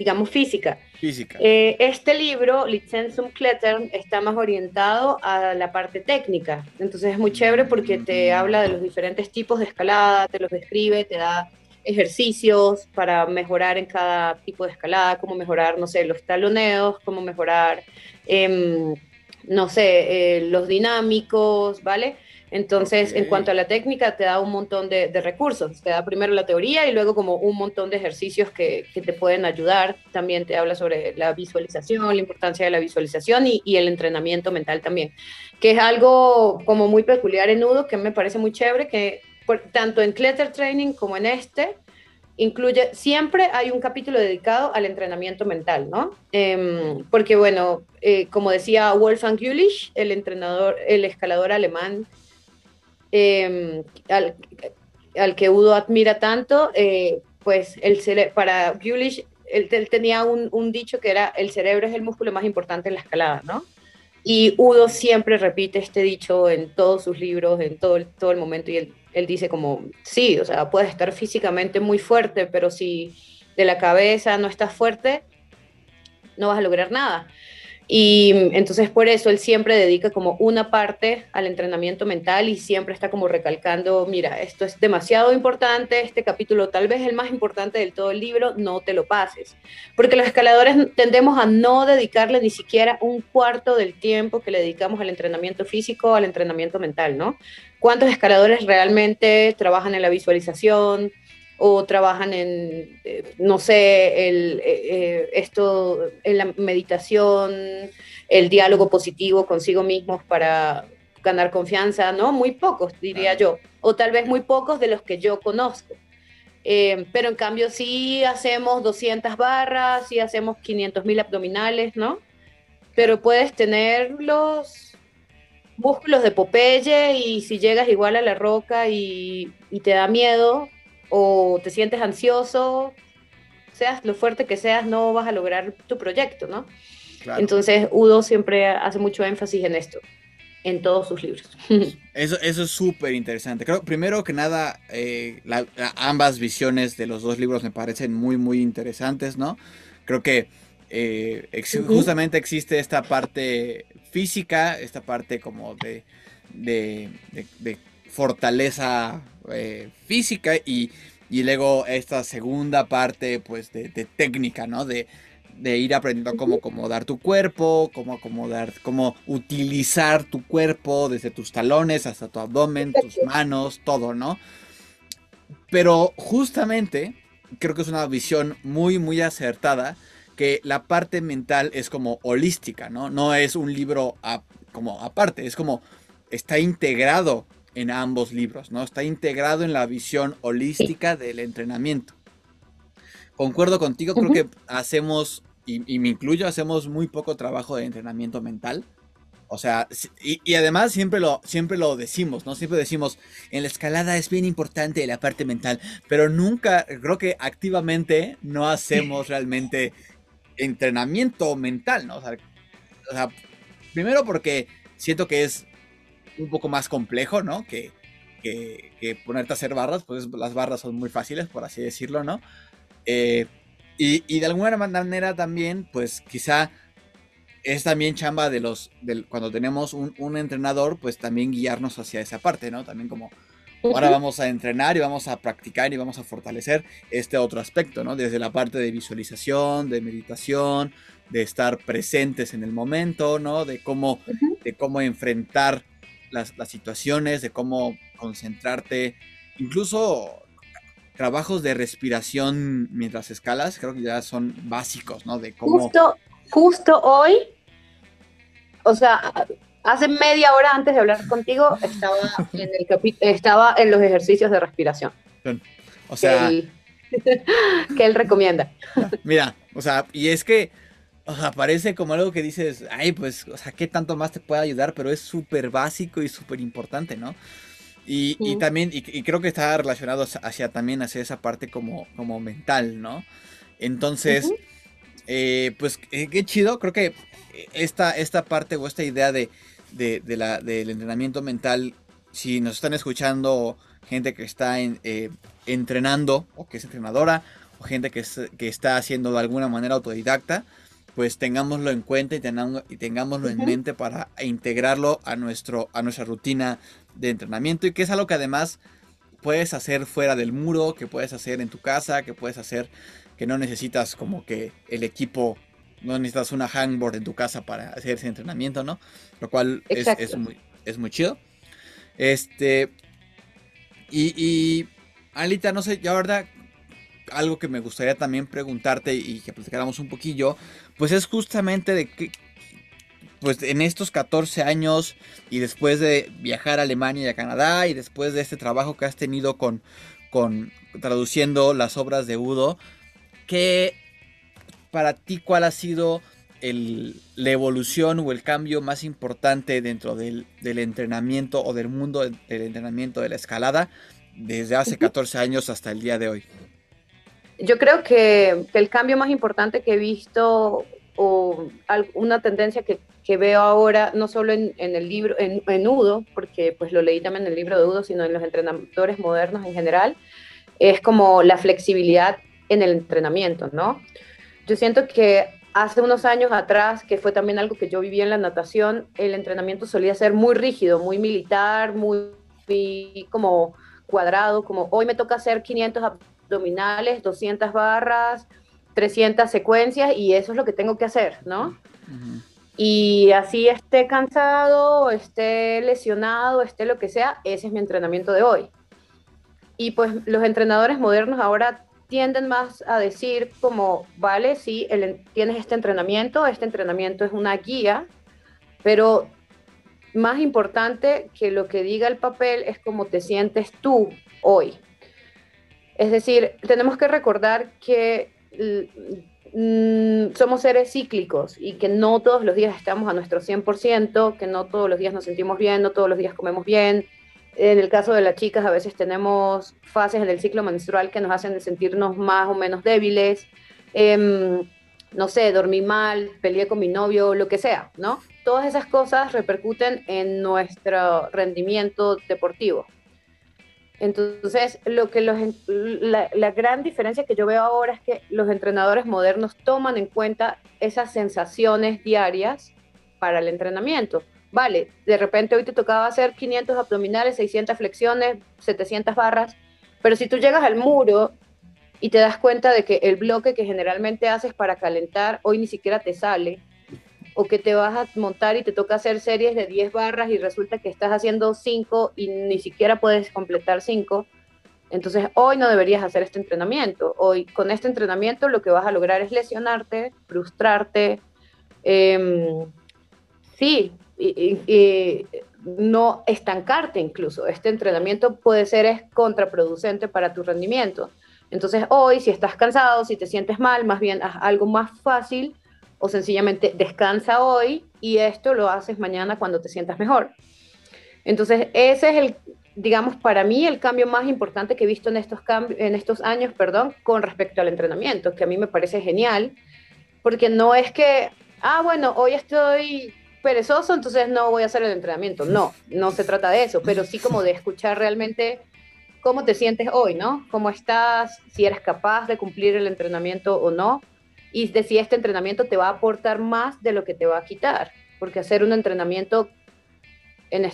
digamos, física. Física. Eh, este libro, Licensum Klettern, está más orientado a la parte técnica. Entonces es muy chévere porque te habla de los diferentes tipos de escalada, te los describe, te da ejercicios para mejorar en cada tipo de escalada, cómo mejorar, no sé, los taloneos, cómo mejorar, em, no sé, eh, los dinámicos, ¿vale? Entonces, en cuanto a la técnica, te da un montón de, recursos. Te da primero la teoría y luego como un montón de ejercicios que, te pueden ayudar. También te habla sobre la visualización, la importancia de la visualización y, y, el entrenamiento mental también, que es algo como muy peculiar en Nudo, que me parece muy chévere, que tanto en Clutter Training como en este, incluye, siempre hay un capítulo dedicado al entrenamiento mental, ¿no? Em, porque, bueno, eh, como decía Wolfgang Jülich, el entrenador, el escalador alemán, em, al, que Udo admira tanto, eh, pues el para Jülich, él, tenía un, un, dicho que era, el cerebro es el músculo más importante en la escalada, ¿no? Y Udo siempre repite este dicho en todos sus libros, en todo el, todo el momento, y él él dice como, sí, o sea, puedes estar físicamente muy fuerte, pero si de la cabeza no estás fuerte, no vas a lograr nada. Y entonces por eso él siempre dedica como una parte al entrenamiento mental y siempre está como recalcando, mira, esto es demasiado importante, este capítulo tal vez el más importante del todo el libro, no te lo pases. Porque los escaladores tendemos a no dedicarle ni siquiera un cuarto del tiempo que le dedicamos al entrenamiento físico, al entrenamiento mental, ¿no? ¿Cuántos escaladores realmente trabajan en la visualización? O trabajan en, eh, no sé, el, eh, eh, esto, en la meditación, el diálogo positivo consigo mismos para ganar confianza, ¿no? Muy pocos, diría yo, o tal vez muy pocos de los que yo conozco. pero en cambio sí hacemos 200 barras, sí hacemos 500 mil abdominales, ¿no? Pero puedes tener los músculos de Popeye y si llegas igual a la roca y, y te da miedo, o te sientes ansioso, seas lo fuerte que seas, no vas a lograr tu proyecto, ¿no? Entonces, Udo siempre hace mucho énfasis en esto, en todos sus libros. Eso, eso es súper interesante. Creo, primero que nada, eh, ambas visiones de los dos libros me parecen muy, muy interesantes, ¿no? Creo que eh, justamente existe esta parte física, esta parte como de, de, de fortaleza eh, física y, luego esta segunda parte pues de, técnica, ¿no? De, ir aprendiendo cómo acomodar tu cuerpo, cómo acomodar, cómo utilizar tu cuerpo desde tus talones hasta tu abdomen, tus manos, todo, ¿no? Pero justamente creo que es una visión muy, muy acertada, que la parte mental es como holística, ¿no? No es un libro como aparte, es como está integrado en ambos libros, ¿no? Está integrado en la visión holística del entrenamiento. Concuerdo contigo, creo que hacemos, y, me incluyo, hacemos muy poco trabajo de entrenamiento mental. O sea, y, además siempre lo, siempre lo decimos, ¿no? Siempre decimos, en la escalada es bien importante la parte mental, pero nunca, creo que activamente no hacemos realmente entrenamiento mental, ¿no? O sea, o sea primero porque siento que es un poco más complejo, ¿no? Que, que, ponerte a hacer barras, pues las barras son muy fáciles, por así decirlo, ¿no? Eh, y, y, de alguna manera también, pues quizá es también chamba de los, del, cuando tenemos un, un, entrenador, pues también guiarnos hacia esa parte, ¿no? También como, ahora vamos a entrenar y vamos a practicar y vamos a fortalecer este otro aspecto, ¿no? Desde la parte de visualización, de meditación, de estar presentes en el momento, ¿no? De cómo, de cómo enfrentar las, situaciones, de cómo concentrarte, incluso trabajos de respiración mientras escalas, creo que ya son básicos, ¿no? De cómo... Justo, justo hoy, o sea, hace media hora antes de hablar contigo, estaba en, el estaba en los ejercicios de respiración. O sea... que él recomienda. Mira, o sea, y es que o sea, parece como algo que dices, ay, pues, o sea, ¿qué tanto más te puede ayudar? Pero es súper básico y súper importante, ¿no? Y, y también, y, creo que está relacionado hacia también hacia esa parte como, como mental, ¿no? Entonces, eh, pues eh, qué chido, creo que esta, esta parte o esta idea de, de, la, del entrenamiento mental, si nos están escuchando gente que está en, eh, entrenando o que es entrenadora o gente que, que está haciendo de alguna manera autodidacta, pues tengámoslo en cuenta y, y tengámoslo en mente para integrarlo a, nuestro, a nuestra rutina de entrenamiento y que es algo que además puedes hacer fuera del muro, que puedes hacer en tu casa, que puedes hacer que no necesitas como que el equipo, no necesitas una hangboard en tu casa para hacer ese entrenamiento, ¿no? Lo cual es, muy, es muy chido. Este, y, y Alita, no sé, ya verdad, algo que me gustaría también preguntarte y que platicáramos un poquillo, pues es justamente de que, pues en estos 14 años y después de viajar a Alemania y a Canadá y después de este trabajo que has tenido con, con traduciendo las obras de Udo, ¿qué para ti cuál ha sido el, la evolución o el cambio más importante dentro del, del entrenamiento o del mundo del entrenamiento de la escalada desde hace 14 años hasta el día de hoy? Yo creo que, el cambio más importante que he visto o una tendencia que, veo ahora, no solo en, el libro, en, en, Udo, porque pues lo leí también en el libro de Udo, sino en los entrenadores modernos en general, es como la flexibilidad en el entrenamiento, ¿no? Yo siento que hace unos años atrás, que fue también algo que yo vivía en la natación, el entrenamiento solía ser muy rígido, muy militar, muy, muy como cuadrado, como hoy me toca hacer 500 abdominales, 200 barras, 300 secuencias y eso es lo que tengo que hacer, ¿no? Y así esté cansado, esté lesionado, esté lo que sea, ese es mi entrenamiento de hoy. Y pues los entrenadores modernos ahora tienden más a decir como, vale, sí, tienes este entrenamiento, este entrenamiento es una guía, pero más importante que lo que diga el papel es cómo te sientes tú hoy. Es decir, tenemos que recordar que mm, somos seres cíclicos y que no todos los días estamos a nuestro 100%, que no todos los días nos sentimos bien, no todos los días comemos bien. En el caso de las chicas, a veces tenemos fases en el ciclo menstrual que nos hacen sentirnos más o menos débiles. Em, no sé, dormí mal, peleé con mi novio, lo que sea, ¿no? Todas esas cosas repercuten en nuestro rendimiento deportivo. Entonces, lo que los, la, la, gran diferencia que yo veo ahora es que los entrenadores modernos toman en cuenta esas sensaciones diarias para el entrenamiento. Vale, de repente hoy te tocaba hacer 500 abdominales, 600 flexiones, 700 barras, pero si tú llegas al muro y te das cuenta de que el bloque que generalmente haces para calentar hoy ni siquiera te sale, o que te vas a montar y te toca hacer series de 10 barras y resulta que estás haciendo 5 y ni siquiera puedes completar 5, Entonces, hoy no deberías hacer este entrenamiento. Hoy, con este entrenamiento, lo que vas a lograr es lesionarte, frustrarte, em, sí, y, no estancarte incluso. Este entrenamiento puede ser contraproducente para tu rendimiento. Entonces, hoy, si estás cansado, si te sientes mal, más bien haz algo más fácil o sencillamente descansa hoy y esto lo haces mañana cuando te sientas mejor. Entonces, ese es el, digamos, para mí el cambio más importante que he visto en estos, en estos años, perdón, con respecto al entrenamiento, que a mí me parece genial, porque no es que, ah, bueno, hoy estoy perezoso, entonces no voy a hacer el entrenamiento. No, no se trata de eso, pero sí como de escuchar realmente cómo te sientes hoy, ¿no? Cómo estás, si eres capaz de cumplir el entrenamiento o no, y de si este entrenamiento te va a aportar más de lo que te va a quitar, porque hacer un entrenamiento en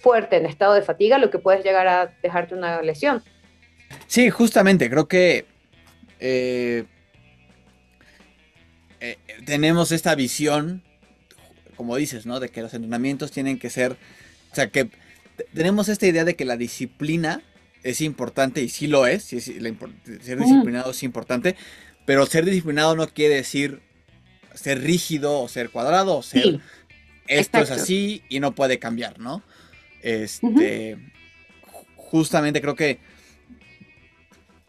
fuerte, en estado de fatiga, lo que puedes llegar a dejarte una lesión. Sí, justamente, creo que eh, eh, tenemos esta visión, como dices, ¿no? De que los entrenamientos tienen que ser, o sea, que tenemos esta idea de que la disciplina es importante y sí lo es, ser disciplinado es importante, pero ser disciplinado no quiere decir ser rígido o ser cuadrado o ser esto es así y no puede cambiar, ¿no? Este, justamente creo que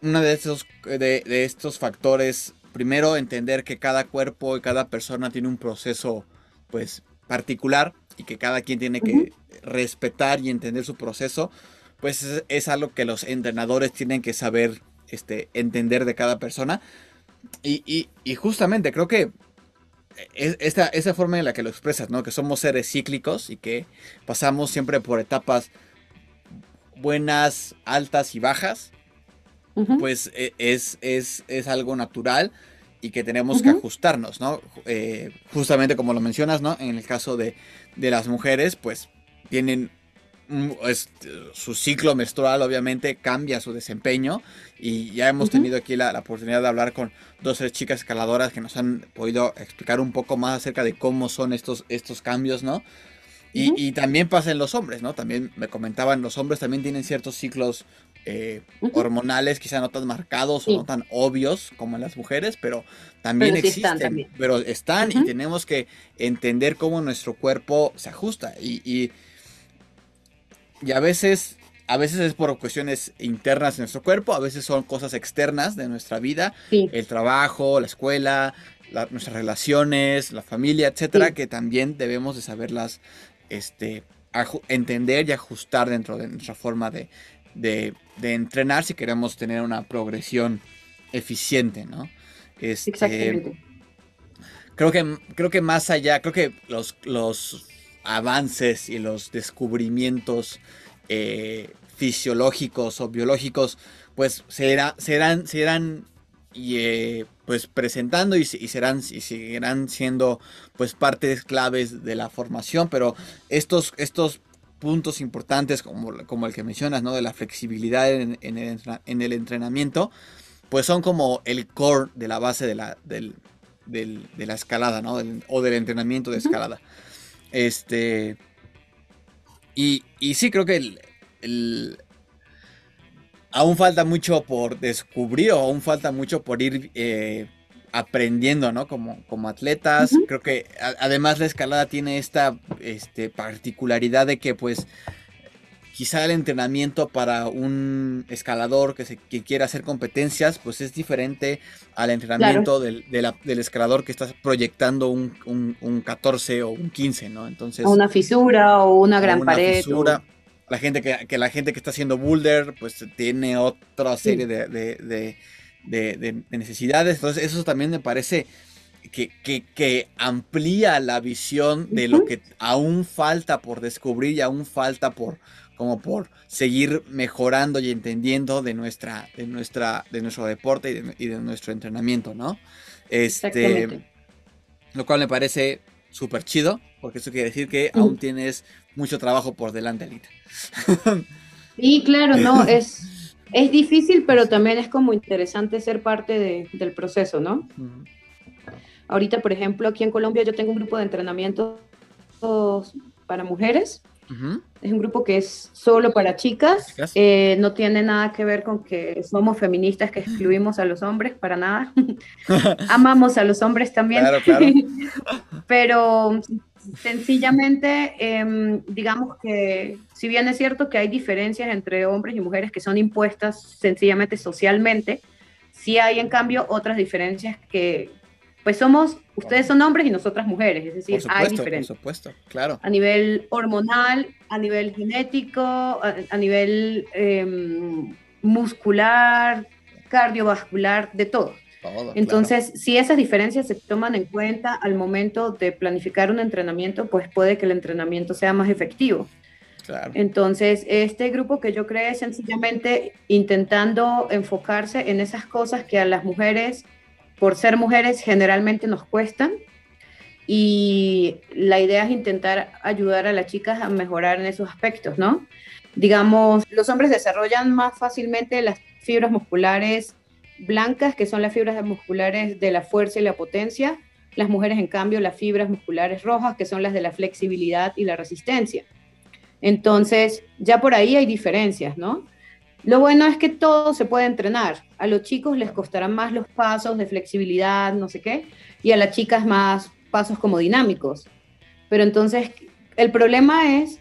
uno de estos, de, estos factores, primero entender que cada cuerpo y cada persona tiene un proceso, pues, particular y que cada quien tiene que respetar y entender su proceso, pues es, algo que los entrenadores tienen que saber este, entender de cada persona. Y justamente creo que esta, esa forma en la que lo expresas, ¿no? Que somos seres cíclicos y que pasamos siempre por etapas buenas, altas y bajas, pues e, es, es, es, algo natural y que tenemos que ajustarnos, ¿no? Eh, justamente como lo mencionas, ¿no? En el caso de, de las mujeres, pues tienen su ciclo menstrual obviamente cambia su desempeño. Y ya hemos tenido aquí la, oportunidad de hablar con dos tres chicas escaladoras que nos han podido explicar un poco más acerca de cómo son estos, estos cambios, ¿no? Y, también pasa en los hombres, ¿no? También me comentaban, los hombres también tienen ciertos ciclos eh, hormonales, quizá no tan marcados o no tan obvios como en las mujeres, pero también existen, pero están y tenemos que entender cómo nuestro cuerpo se ajusta. Y y a veces, a veces es por cuestiones internas de nuestro cuerpo, a veces son cosas externas de nuestra vida, el trabajo, la escuela, nuestras relaciones, la familia, etcétera, que también debemos de saberlas este, entender y ajustar dentro de nuestra forma de, de, entrenar si queremos tener una progresión eficiente, ¿no? Este, Exactamente. Creo que, creo que más allá, creo que los, los avances y los descubrimientos eh, fisiológicos o biológicos, pues será, serán, serán eh, pues presentando y, serán y seguirán siendo pues partes claves de la formación, pero estos, estos puntos importantes como, como el que mencionas, ¿no? De la flexibilidad en, el, entrenamiento, pues son como el core de la base de la, de la escalada, ¿no? o del entrenamiento de escalada. Este. Y, y sí, creo que el, aún falta mucho por descubrir o aún falta mucho por ir eh, aprendiendo, ¿no? Como, como atletas. Creo que además la escalada tiene esta este, particularidad de que pues quizá el entrenamiento para un escalador que, se, quiera hacer competencias, pues es diferente al entrenamiento del, escalador que está proyectando un, 14 o un 15, ¿no? Entonces... una fisura o una gran pared. Fisura. La gente que, la gente que está haciendo boulder, pues tiene otra serie de, necesidades. Entonces, eso también me parece que, que, amplía la visión de lo que aún falta por descubrir y aún falta por, como por seguir mejorando y entendiendo de nuestra, de nuestra, de nuestro deporte y de, nuestro entrenamiento, ¿no? Este, lo cual me parece súper chido, porque eso quiere decir que aún tienes mucho trabajo por delante, Alita. Sí, claro, no, es, es difícil, pero también es como interesante ser parte del proceso, ¿no? Ahorita, por ejemplo, aquí en Colombia yo tengo un grupo de entrenamiento para mujeres Es un grupo que es solo para chicas. Eh, no tiene nada que ver con que somos feministas que excluimos a los hombres, para nada. Amamos a los hombres también. Claro, claro. Pero sencillamente, em, digamos que si bien es cierto que hay diferencias entre hombres y mujeres que son impuestas sencillamente socialmente, sí hay en cambio otras diferencias que, pues somos, ustedes son hombres y nosotras mujeres, es decir, hay diferencias. Por supuesto, claro. A nivel hormonal, a nivel genético, a, nivel em, muscular, cardiovascular, de todo. Entonces, si esas diferencias se toman en cuenta al momento de planificar un entrenamiento, pues puede que el entrenamiento sea más efectivo. Entonces, este grupo que yo creé es sencillamente intentando enfocarse en esas cosas que a las mujeres, por ser mujeres, generalmente nos cuestan. Y la idea es intentar ayudar a las chicas a mejorar en esos aspectos, ¿no? Digamos, los hombres desarrollan más fácilmente las fibras musculares blancas, que son las fibras musculares de la fuerza y la potencia. Las mujeres, en cambio, las fibras musculares rojas, que son las de la flexibilidad y la resistencia. Entonces, ya por ahí hay diferencias, ¿no? Lo bueno es que todo se puede entrenar. A los chicos les costarán más los pasos de flexibilidad, no sé qué, y a las chicas más pasos como dinámicos. Pero entonces, el problema es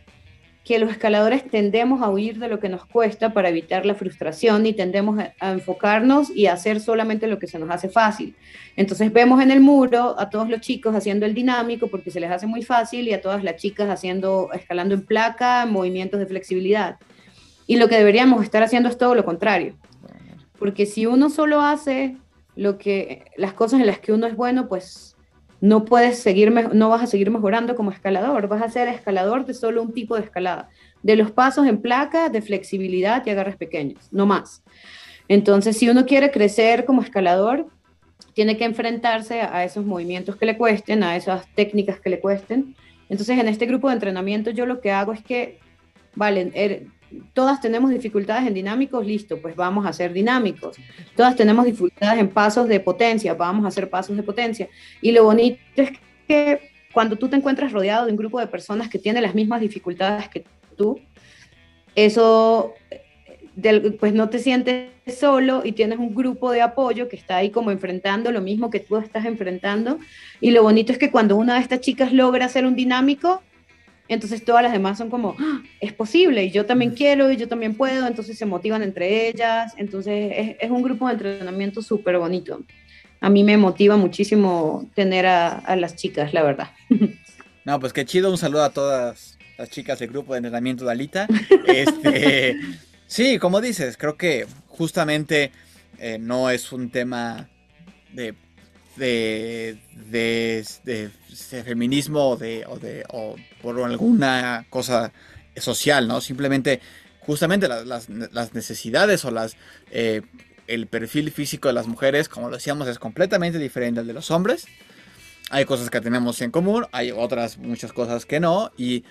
que los escaladores tendemos a huir de lo que nos cuesta para evitar la frustración y tendemos a, enfocarnos y a hacer solamente lo que se nos hace fácil. Entonces vemos en el muro a todos los chicos haciendo el dinámico porque se les hace muy fácil y a todas las chicas haciendo escalando en placa, movimientos de flexibilidad. Y lo que deberíamos estar haciendo es todo lo contrario. Porque si uno solo hace lo que las cosas en las que uno es bueno, pues no puedes seguir, no vas a seguir mejorando como escalador, vas a ser escalador de solo un tipo de escalada, de los pasos en placa, de flexibilidad y agarres pequeños, no más. Entonces, si uno quiere crecer como escalador, tiene que enfrentarse a esos movimientos que le cuesten, a esas técnicas que le cuesten. Entonces, en este grupo de entrenamiento yo lo que hago es que, vale, er, todas tenemos dificultades en dinámicos, listo, pues vamos a hacer dinámicos. Todas tenemos dificultades en pasos de potencia, vamos a hacer pasos de potencia. Y lo bonito es que cuando tú te encuentras rodeado de un grupo de personas que tienen las mismas dificultades que tú, eso, pues no te sientes solo y tienes un grupo de apoyo que está ahí como enfrentando lo mismo que tú estás enfrentando. Y lo bonito es que cuando una de estas chicas logra hacer un dinámico, entonces todas las demás son como, ¡Ah! es posible, y yo también quiero, y yo también puedo, entonces se motivan entre ellas, entonces es, un grupo de entrenamiento súper bonito. A mí me motiva muchísimo tener a, las chicas, la verdad. No, pues qué chido, un saludo a todas las chicas del grupo de entrenamiento de Alita. Este, sí, como dices, creo que justamente eh, no es un tema de de, de, feminismo o, de, o, de, o por alguna cosa social, ¿no? Simplemente, justamente las, las, necesidades o las, eh, el perfil físico de las mujeres, como lo decíamos, es completamente diferente al de los hombres. Hay cosas que tenemos en común, hay otras muchas cosas que no, y,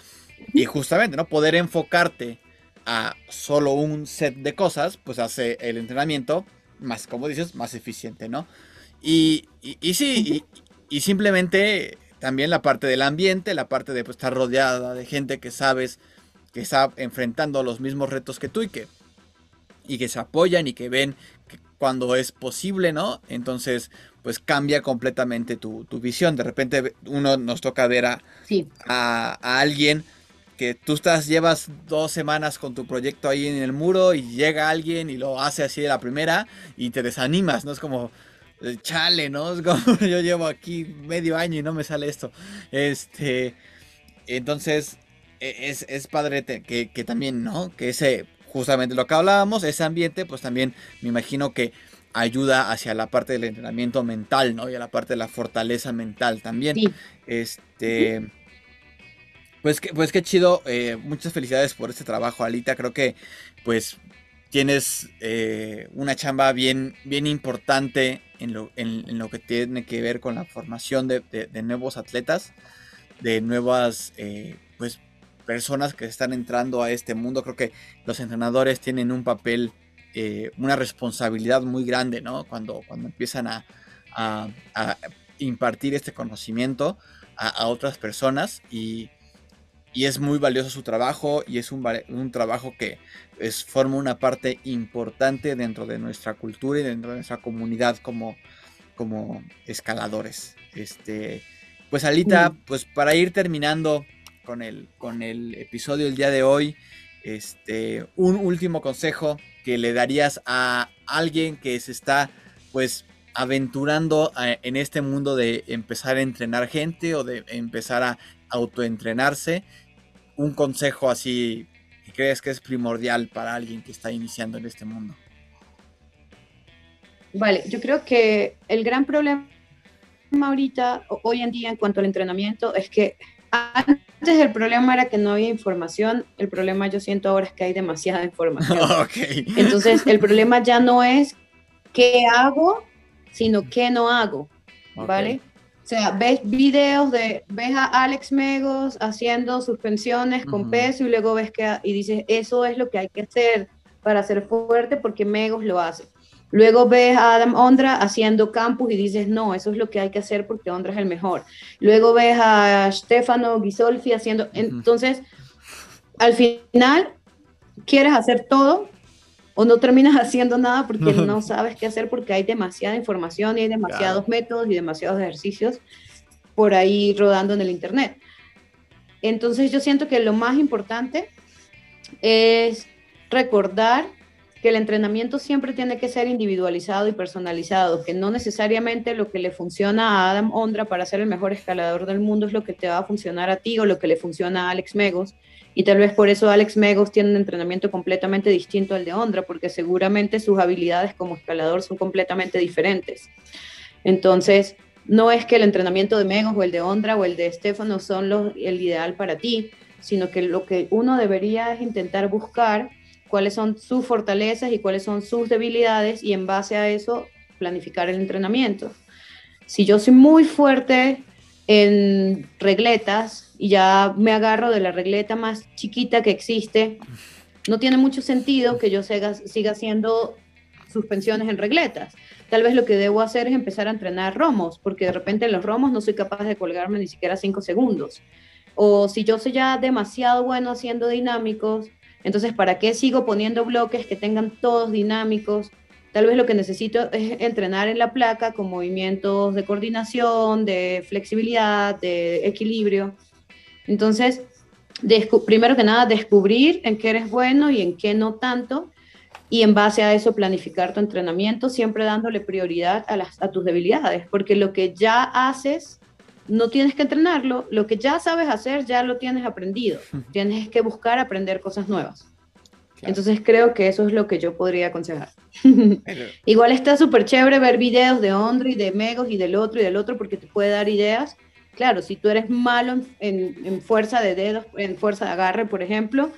y justamente, ¿no? Poder enfocarte a solo un set de cosas, pues hace el entrenamiento más, como dices, más eficiente, ¿no? Y, sí, y, simplemente también la parte del ambiente, la parte de pues, estar rodeada de gente que sabes que está enfrentando los mismos retos que tú y que, y que se apoyan y que ven que cuando es posible, ¿no? Entonces, pues cambia completamente tu, visión. De repente uno nos toca ver a, a, a, alguien que tú estás, llevas dos semanas con tu proyecto ahí en el muro y llega alguien y lo hace así de la primera y te desanimas, ¿no? Es como, chale, ¿no? Es como yo llevo aquí medio año y no me sale esto. Este, entonces, e, es, padre que, que, también, ¿no? Que ese, justamente lo que hablábamos, ese ambiente, pues también me imagino que ayuda hacia la parte del entrenamiento mental, ¿no? Y a la parte de la fortaleza mental también. Este. Pues, pues qué chido, eh, muchas felicidades por este trabajo, Alita. Creo que, pues, tienes eh, una chamba bien, bien importante en lo, en, lo, que tiene que ver con la formación de, nuevos atletas, de nuevas eh, pues, personas que están entrando a este mundo. Creo que los entrenadores tienen un papel, eh, una responsabilidad muy grande, ¿no? Cuando, cuando empiezan a, impartir este conocimiento a, otras personas y, y es muy valioso su trabajo y es un, un trabajo que es, forma una parte importante dentro de nuestra cultura y dentro de nuestra comunidad como, como escaladores. Este, pues Alita, mm. pues para ir terminando con el, con el episodio del día de hoy, este, un último consejo que le darías a alguien que se está pues aventurando eh, en este mundo de empezar a entrenar gente o de empezar a autoentrenarse, un consejo así que crees que es primordial para alguien que está iniciando en este mundo. Vale, yo creo que el gran problema ahorita, hoy en día, en cuanto al entrenamiento, es que antes el problema era que no había información, el problema yo siento ahora es que hay demasiada información. Entonces, el problema ya no es qué hago, sino qué no hago, ¿vale? O sea, ves videos de, ves a Alex Megos haciendo suspensiones con peso y luego ves que, y dices, eso es lo que hay que hacer para ser fuerte porque Megos lo hace. Luego ves a Adam Ondra haciendo campus y dices, no, eso es lo que hay que hacer porque Ondra es el mejor. Luego ves a Stefano Ghisolfi haciendo... Entonces, al final, quieres hacer todo o no terminas haciendo nada porque no sabes qué hacer porque hay demasiada información y hay demasiados métodos y demasiados ejercicios por ahí rodando en el Internet. Entonces yo siento que lo más importante es recordar que el entrenamiento siempre tiene que ser individualizado y personalizado, que no necesariamente lo que le funciona a Adam Ondra para ser el mejor escalador del mundo es lo que te va a funcionar a ti o lo que le funciona a Alex Megos. Y tal vez por eso Alex Megos tiene un entrenamiento completamente distinto al de Ondra, porque seguramente sus habilidades como escalador son completamente diferentes. Entonces, no es que el entrenamiento de Megos o el de Ondra o el de Stefano son los, el ideal para ti, sino que lo que uno debería es intentar buscar cuáles son sus fortalezas y cuáles son sus debilidades y en base a eso planificar el entrenamiento. Si yo soy muy fuerte en regletas y ya me agarro de la regleta más chiquita que existe, no tiene mucho sentido que yo siga, siga haciendo suspensiones en regletas. Tal vez lo que debo hacer es empezar a entrenar romos, porque de repente en los romos no soy capaz de colgarme ni siquiera cinco segundos. O si yo soy ya demasiado bueno haciendo dinámicos, entonces, ¿para qué sigo poniendo bloques que tengan todos dinámicos? Tal vez lo que necesito es entrenar en la placa con movimientos de coordinación, de flexibilidad, de equilibrio. Entonces, primero que nada, descubrir en qué eres bueno y en qué no tanto. Y en base a eso, planificar tu entrenamiento, siempre dándole prioridad a, a tus debilidades, porque lo que ya haces no tienes que entrenarlo, lo que ya sabes hacer ya lo tienes aprendido, tienes que buscar aprender cosas nuevas. Entonces creo que eso es lo que yo podría aconsejar. Igual está súper chévere ver videos de Ondri, de Megos y del otro y del otro porque te puede dar ideas. Claro, si tú eres malo en, fuerza de dedos, en fuerza de agarre, por ejemplo,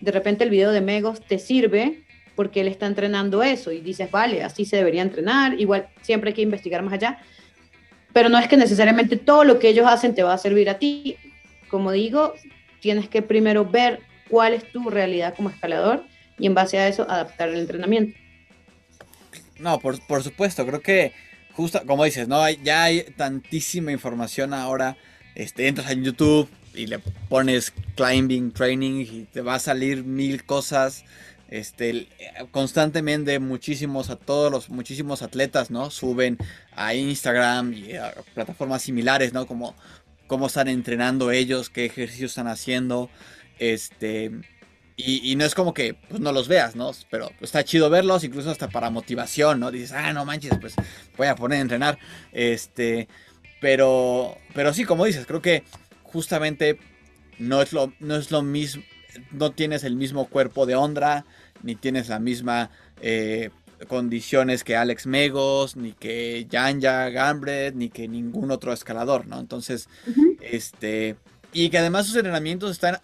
de repente el video de Megos te sirve porque él está entrenando eso y dices, vale, así se debería entrenar. Igual siempre hay que investigar más allá pero no es que necesariamente todo lo que ellos hacen te va a servir a ti. Como digo, tienes que primero ver cuál es tu realidad como escalador y en base a eso adaptar el entrenamiento. No, por, por supuesto, creo que justo como dices, ¿no? ya hay tantísima información ahora. Este, entras en YouTube y le pones climbing training y te va a salir mil cosas este, constantemente muchísimos a todos los muchísimos atletas, ¿no? Suben a Instagram y a plataformas similares, ¿no? Como cómo están entrenando ellos, qué ejercicios están haciendo, este, y, no es como que pues, no los veas, ¿no? Pero está chido verlos, incluso hasta para motivación, ¿no? Dices, ah, no manches, pues voy a poner a entrenar, este, pero, pero sí, como dices, creo que justamente no es lo, no es lo mismo, no tienes el mismo cuerpo de Ondra, ni tienes la misma eh, condiciones que Alex Megos, ni que Janja Gambred, ni que ningún otro escalador, ¿no? Entonces, este, y que además sus entrenamientos están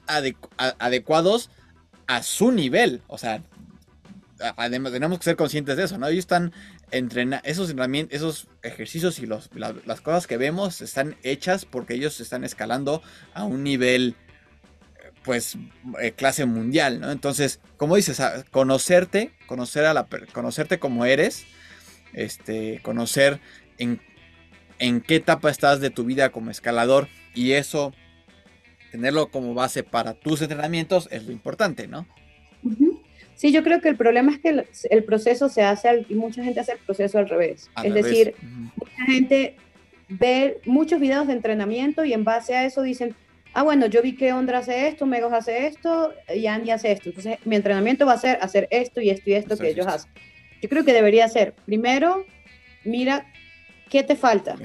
adecuados a su nivel, o sea, además tenemos que ser conscientes de eso, ¿no? Ellos están entrenando, esos entrenamientos, esos ejercicios y las cosas que vemos están hechas porque ellos están escalando a un nivel pues eh, clase mundial, ¿no? Entonces, como dices, conocerte, conocer a la conocerte como eres, este, conocer en, en qué etapa estás de tu vida como escalador y eso tenerlo como base para tus entrenamientos es lo importante, ¿no? Sí, yo creo que el problema es que el, proceso se hace, y mucha gente hace el proceso al revés. es decir, mucha gente ve muchos videos de entrenamiento y en base a eso dicen, ah, bueno, yo vi que Ondra hace esto, Megos hace esto, y Andy hace esto. Entonces, mi entrenamiento va a ser hacer esto y esto y esto que ellos hacen. Yo creo que debería ser, primero, mira, ¿qué te falta?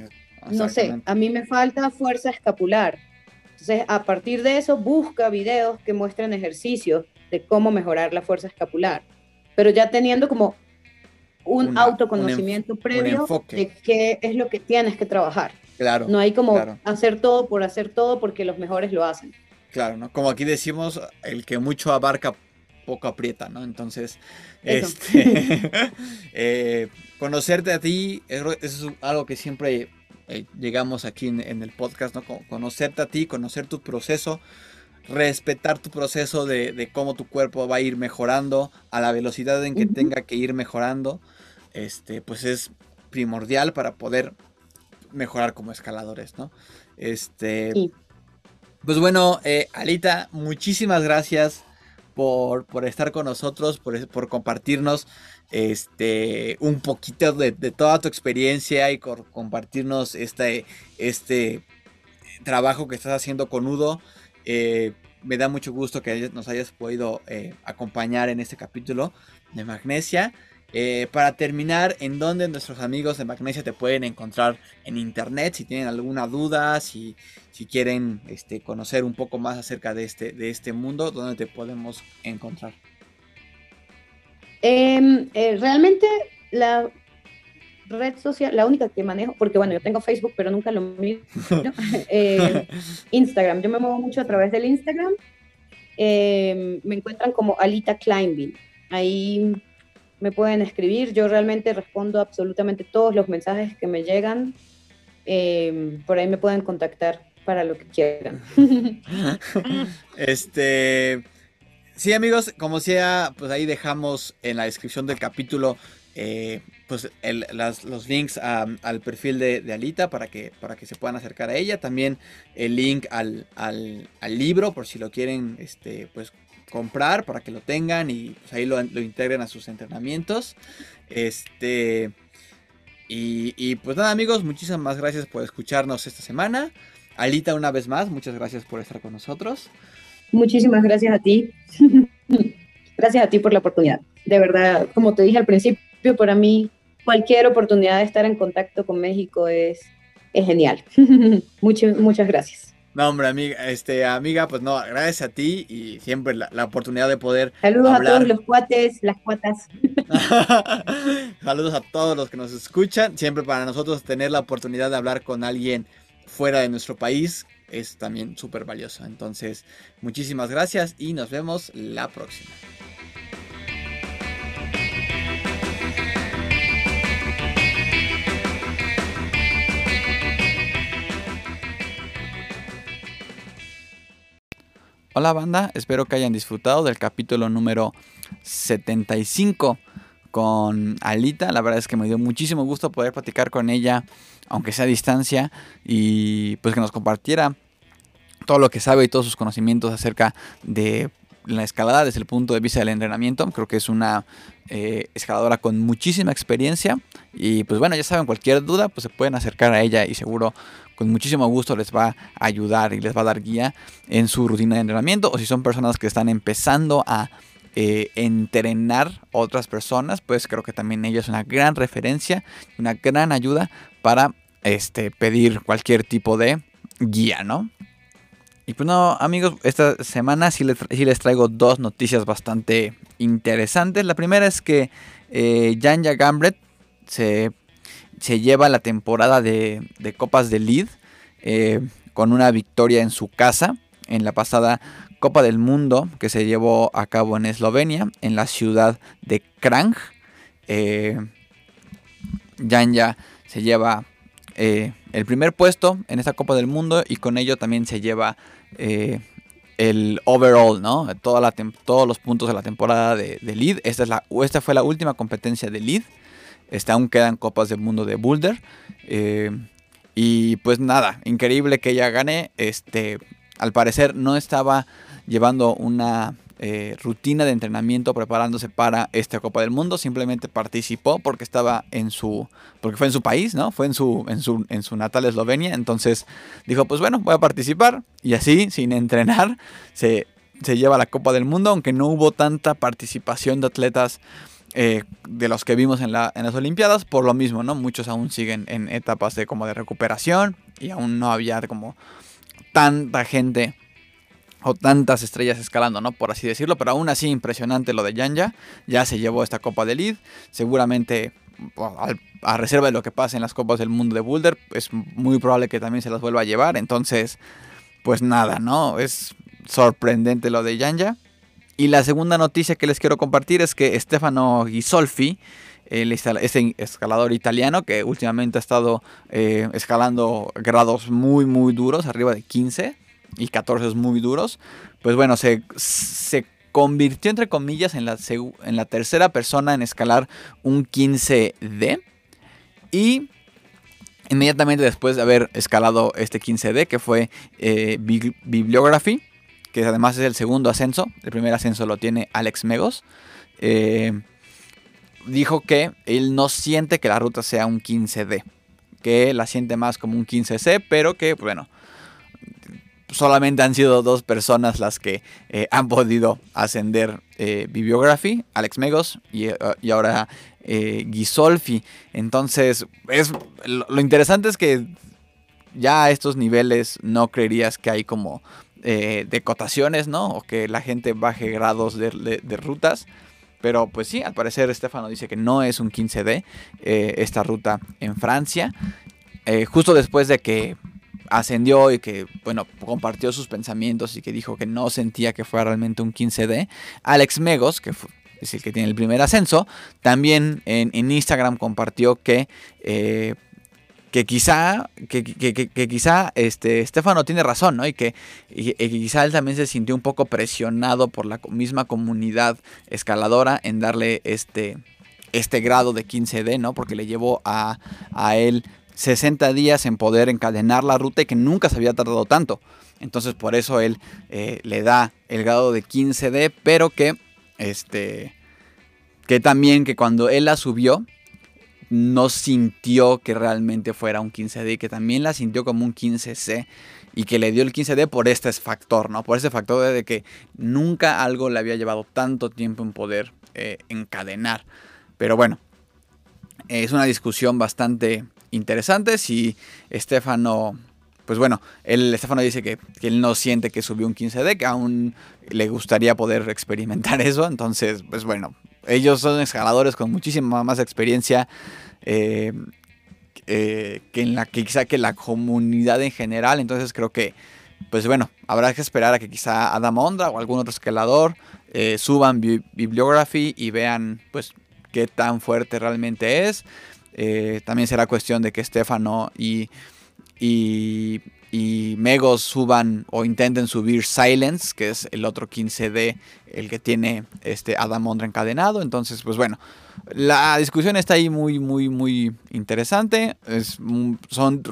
No sé, a mí me falta fuerza escapular. Entonces, a partir de eso, busca videos que muestren ejercicios de cómo mejorar la fuerza escapular. Pero ya teniendo como un autoconocimiento previo de qué es lo que tienes que trabajar. Claro. No hay como hacer todo por hacer todo porque los mejores lo hacen. Claro, ¿no? Como aquí decimos, el que mucho abarca, poco aprieta, ¿no? Entonces, este, eh, conocerte a ti, es algo que siempre eh, llegamos aquí en, el podcast, ¿no? Conocerte a ti, conocer tu proceso, respetar tu proceso de, cómo tu cuerpo va a ir mejorando a la velocidad en que tenga que ir mejorando, este, pues es primordial para poder mejorar como escaladores, ¿no? Este, pues bueno, eh, Alita, muchísimas gracias por, estar con nosotros, por, por compartirnos este, un poquito de, toda tu experiencia y compartirnos este, este trabajo que estás haciendo con Udo. Eh, me da mucho gusto que nos hayas podido eh, acompañar en este capítulo de Magnesia. Eh, para terminar, ¿en dónde nuestros amigos de Magnesia te pueden encontrar en internet? Si tienen alguna duda, si, si quieren este, conocer un poco más acerca de este, de este mundo, ¿dónde te podemos encontrar? Em, realmente la red social, la única que manejo, porque bueno, yo tengo Facebook, pero nunca lo miro, eh, Instagram. Yo me muevo mucho a través del Instagram. Eh, me encuentran como Alita Climbing. Ahí me pueden escribir. Yo realmente respondo absolutamente todos los mensajes que me llegan. Eh, por ahí me pueden contactar para lo que quieran. este. Sí, amigos, como sea, pues ahí dejamos en la descripción del capítulo eh, pues los links al perfil de, Alita para que, para que se puedan acercar a ella. También el link al, libro por si lo quieren este, pues, comprar para que lo tengan y pues, ahí lo, integren a sus entrenamientos. Este, y, pues nada amigos, muchísimas gracias por escucharnos esta semana. Alita una vez más, muchas gracias por estar con nosotros. Muchísimas gracias a ti. gracias a ti por la oportunidad. De verdad, como te dije al principio, para mí cualquier oportunidad de estar en contacto con México es, es genial. muchas, muchas gracias. No, hombre, amiga, este, amiga, pues no, gracias a ti y siempre la, oportunidad de poder. Saludos a todos los cuates, las cuatas. Saludos a todos los que nos escuchan. Siempre para nosotros tener la oportunidad de hablar con alguien fuera de nuestro país es también súper valioso. Entonces, muchísimas gracias y nos vemos la próxima. Hola banda, espero que hayan disfrutado del capítulo número 75 con Alita. La verdad es que me dio muchísimo gusto poder platicar con ella, aunque sea a distancia, y pues que nos compartiera todo lo que sabe y todos sus conocimientos acerca de la escalada desde el punto de vista del entrenamiento. Creo que es una eh, escaladora con muchísima experiencia. Y pues bueno, ya saben, cualquier duda, pues se pueden acercar a ella y seguro con muchísimo gusto les va a ayudar y les va a dar guía en su rutina de entrenamiento. O si son personas que están empezando a eh, entrenar otras personas, pues creo que también ella es una gran referencia, una gran ayuda para este, pedir cualquier tipo de guía, ¿no? Y pues no, amigos, esta semana sí les, les traigo dos noticias bastante interesantes. La primera es que eh, Janja Gambret se se lleva la temporada de, Copas de Lead eh, con una victoria en su casa en la pasada Copa del Mundo que se llevó a cabo en Eslovenia, en la ciudad de Krang. Eh, Janja se lleva eh, el primer puesto en esta Copa del Mundo y con ello también se lleva el overall, ¿no? todos los puntos de la temporada de, Lead. Esta, es la, esta fue la última competencia de Lead. Este, aún quedan copas del mundo de Boulder. Eh, y pues nada, increíble que ella gane. Este, al parecer no estaba llevando una eh, rutina de entrenamiento preparándose para esta Copa del Mundo. Simplemente participó porque estaba en su. porque fue en su país, ¿no? Fue en su, en su, en su natal Eslovenia. Entonces dijo, pues bueno, voy a participar. Y así, sin entrenar, se, se lleva la Copa del Mundo, aunque no hubo tanta participación de atletas. Eh, de los que vimos en, la, en las Olimpiadas, por lo mismo, ¿no? Muchos aún siguen en etapas de como de recuperación y aún no había como tanta gente o tantas estrellas escalando, ¿no? Por así decirlo, pero aún así impresionante lo de Yanja. Ya se llevó esta Copa de Lead. Seguramente, a reserva de lo que pase en las Copas del Mundo de Boulder, es muy probable que también se las vuelva a llevar. Entonces, pues nada, ¿no? Es sorprendente lo de Yanja. Y la segunda noticia que les quiero compartir es que Stefano Ghisolfi, el ese escalador italiano que últimamente ha estado eh, escalando grados muy, muy duros, arriba de 15, y 14 muy duros, pues bueno, se, se convirtió entre comillas en la, en la tercera persona en escalar un 15D. Y inmediatamente después de haber escalado este 15D, que fue eh, Bibliography, que además es el segundo ascenso, el primer ascenso lo tiene Alex Megos, eh, dijo que él no siente que la ruta sea un 15D, que la siente más como un 15C, pero que, bueno, solamente han sido dos personas las que eh, han podido ascender eh, Bibliography, Alex Megos y, eh, ahora eh, Gisolfi. Entonces, es, lo, interesante es que ya a estos niveles no creerías que hay como de cotaciones, ¿no? O que la gente baje grados de, de, rutas. Pero pues sí, al parecer Estefano dice que no es un 15D esta ruta en Francia. justo después de que ascendió y que, bueno, compartió sus pensamientos y que dijo que no sentía que fuera realmente un 15D. Alex Megos, que es el que tiene el primer ascenso, también en, Instagram compartió que... Eh, que quizá, que, quizá este, Stefano tiene razón, ¿no? Y que, quizá él también se sintió un poco presionado por la misma comunidad escaladora en darle este, este grado de 15D, ¿no? Porque le llevó a, a él 60 días en poder encadenar la ruta y que nunca se había tardado tanto. Entonces por eso él eh, le da el grado de 15D, pero que este que también que cuando él la subió no sintió que realmente fuera un 15D, que también la sintió como un 15C y que le dio el 15D por este factor, ¿no? Por ese factor de que nunca algo le había llevado tanto tiempo en poder eh, encadenar. Pero bueno, es una discusión bastante interesantes y Estefano, pues bueno, él, Estefano dice que, él no siente que subió un 15D, que aún le gustaría poder experimentar eso, entonces, pues bueno, ellos son escaladores con muchísima más experiencia eh, eh, que en la que quizá que la comunidad en general, entonces creo que pues bueno, habrá que esperar a que quizá Adam Ondra o algún otro escalador eh, suban bibliography y vean pues qué tan fuerte realmente es. Eh, también será cuestión de que Stefano y, y, Megos suban o intenten subir Silence, que es el otro 15D, el que tiene este Adam Ondra encadenado. Entonces, pues bueno, la discusión está ahí muy, muy, muy interesante. Es, son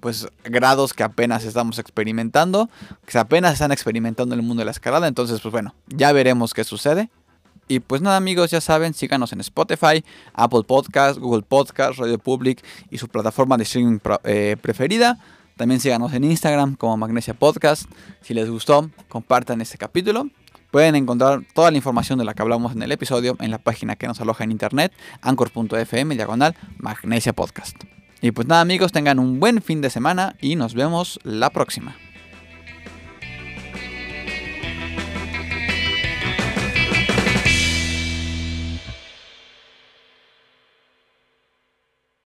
pues grados que apenas estamos experimentando, que apenas están experimentando en el mundo de la escalada. Entonces, pues bueno, ya veremos qué sucede. Y pues nada amigos, ya saben, síganos en Spotify, Apple Podcast, Google Podcast, Radio Public y su plataforma de streaming eh, preferida. También síganos en Instagram como Magnesia Podcast. Si les gustó, compartan este capítulo. Pueden encontrar toda la información de la que hablamos en el episodio en la página que nos aloja en internet, anchor.fm diagonal Magnesia Podcast. Y pues nada amigos, tengan un buen fin de semana y nos vemos la próxima.